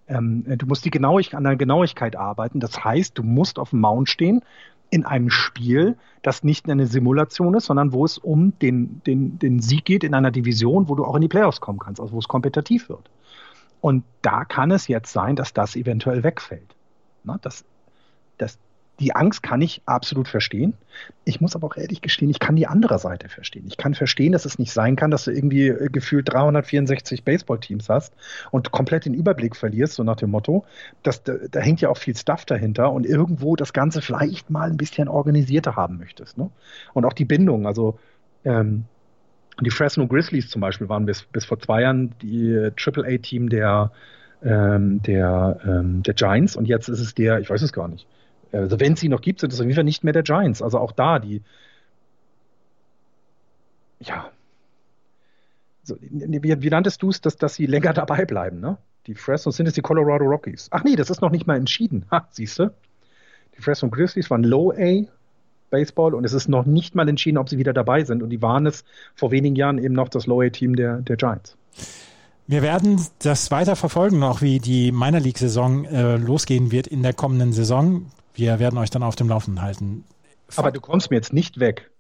ähm, du musst die Genauigkeit, an der Genauigkeit arbeiten. Das heißt, du musst auf dem Mount stehen, in einem Spiel, das nicht eine Simulation ist, sondern wo es um den, den, den Sieg geht in einer Division, wo du auch in die Playoffs kommen kannst, also wo es kompetitiv wird. Und da kann es jetzt sein, dass das eventuell wegfällt. Na, das, das, die Angst kann ich absolut verstehen. Ich muss aber auch ehrlich gestehen, ich kann die andere Seite verstehen. Ich kann verstehen, dass es nicht sein kann, dass du irgendwie äh, gefühlt 364 Baseballteams hast und komplett den Überblick verlierst, so nach dem Motto. dass da, da, hängt ja auch viel Stuff dahinter und irgendwo das Ganze vielleicht mal ein bisschen organisierter haben möchtest. Ne? Und auch die Bindung, also ähm, die Fresno Grizzlies zum Beispiel waren bis, bis vor zwei Jahren die AAA-Team der, ähm, der, ähm, der Giants und jetzt ist es der, ich weiß es gar nicht, also wenn es sie noch gibt, sind es auf jeden Fall nicht mehr der Giants. Also auch da, die, ja, so, wie, wie nanntest du es, dass, dass sie länger dabei bleiben, ne? Die Fresno sind es die Colorado Rockies. Ach nee, das ist noch nicht mal entschieden. Ha, siehst du? Die Fresno Grizzlies waren Low A Baseball und es ist noch nicht mal entschieden, ob sie wieder dabei sind. Und die waren es vor wenigen Jahren eben noch das Low A Team der, der Giants. Wir werden das weiter verfolgen, auch wie die Minor League Saison äh, losgehen wird in der kommenden Saison. Wir werden euch dann auf dem Laufenden halten. Aber du kommst mir jetzt nicht weg.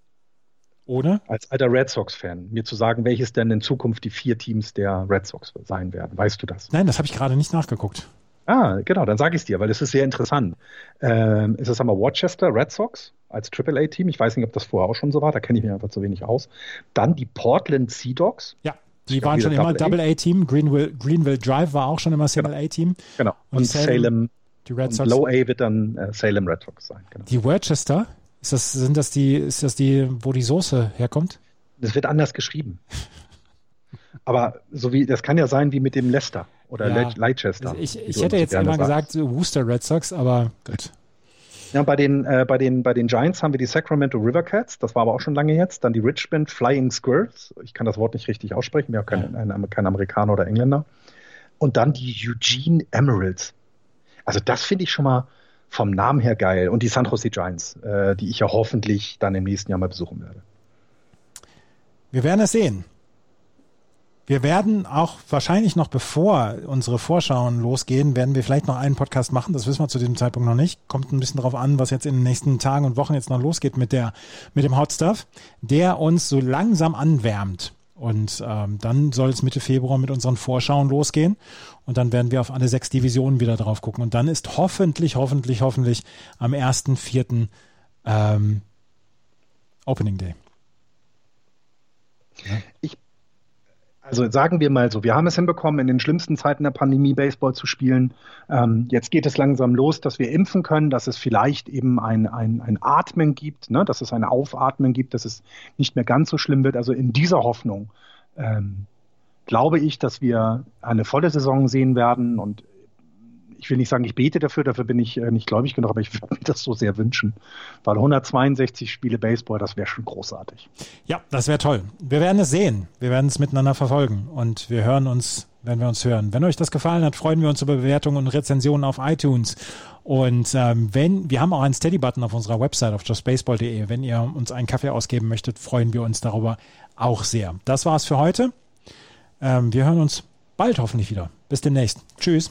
Ohne? Als alter Red Sox-Fan, mir zu sagen, welches denn in Zukunft die vier Teams der Red Sox sein werden. Weißt du das? Nein, das habe ich gerade nicht nachgeguckt. Ah, genau, dann sage ich es dir, weil das ist sehr interessant. Ähm, ist es einmal Rochester Red Sox als AAA-Team? Ich weiß nicht, ob das vorher auch schon so war, da kenne ich mich einfach zu wenig aus. Dann die Portland Sea Dogs. Ja, die waren schon immer Double A-Team. Greenville, Greenville Drive war auch schon immer Single genau. Genau. Und, Und Salem, Salem die Red Sox. Low A wird dann äh, Salem Red Sox sein. Genau. Die Worcester, ist das, sind das die, ist das die, wo die Soße herkommt? Das wird anders geschrieben. Aber so wie, das kann ja sein wie mit dem Leicester oder ja. Leicester. Ich, ich hätte jetzt immer gesagt Worcester Red Sox, aber gut. Ja, bei den, äh, bei, den, bei den Giants haben wir die Sacramento River Cats, das war aber auch schon lange jetzt. Dann die Richmond Flying Squirrels, ich kann das Wort nicht richtig aussprechen, wir haben keinen ja. kein Amerikaner oder Engländer. Und dann die Eugene Emeralds. Also das finde ich schon mal vom Namen her geil. Und die San Jose Giants, äh, die ich ja hoffentlich dann im nächsten Jahr mal besuchen werde. Wir werden es sehen. Wir werden auch wahrscheinlich noch bevor unsere Vorschauen losgehen, werden wir vielleicht noch einen Podcast machen. Das wissen wir zu diesem Zeitpunkt noch nicht. Kommt ein bisschen darauf an, was jetzt in den nächsten Tagen und Wochen jetzt noch losgeht mit der, mit dem Hot Stuff, der uns so langsam anwärmt. Und ähm, dann soll es Mitte Februar mit unseren Vorschauen losgehen. Und dann werden wir auf alle sechs Divisionen wieder drauf gucken. Und dann ist hoffentlich, hoffentlich, hoffentlich am 1.4. Ähm, Opening Day. Ja. Ich also sagen wir mal so, wir haben es hinbekommen, in den schlimmsten Zeiten der Pandemie Baseball zu spielen. Ähm, jetzt geht es langsam los, dass wir impfen können, dass es vielleicht eben ein, ein, ein Atmen gibt, ne? dass es ein Aufatmen gibt, dass es nicht mehr ganz so schlimm wird. Also in dieser Hoffnung ähm, glaube ich, dass wir eine volle Saison sehen werden und ich will nicht sagen, ich bete dafür, dafür bin ich äh, nicht gläubig genug, aber ich würde mir das so sehr wünschen. Weil 162 Spiele Baseball, das wäre schon großartig. Ja, das wäre toll. Wir werden es sehen. Wir werden es miteinander verfolgen und wir hören uns, wenn wir uns hören. Wenn euch das gefallen hat, freuen wir uns über Bewertungen und Rezensionen auf iTunes. Und ähm, wenn, wir haben auch einen Steady-Button auf unserer Website auf justbaseball.de. Wenn ihr uns einen Kaffee ausgeben möchtet, freuen wir uns darüber auch sehr. Das war's für heute. Ähm, wir hören uns bald hoffentlich wieder. Bis demnächst. Tschüss.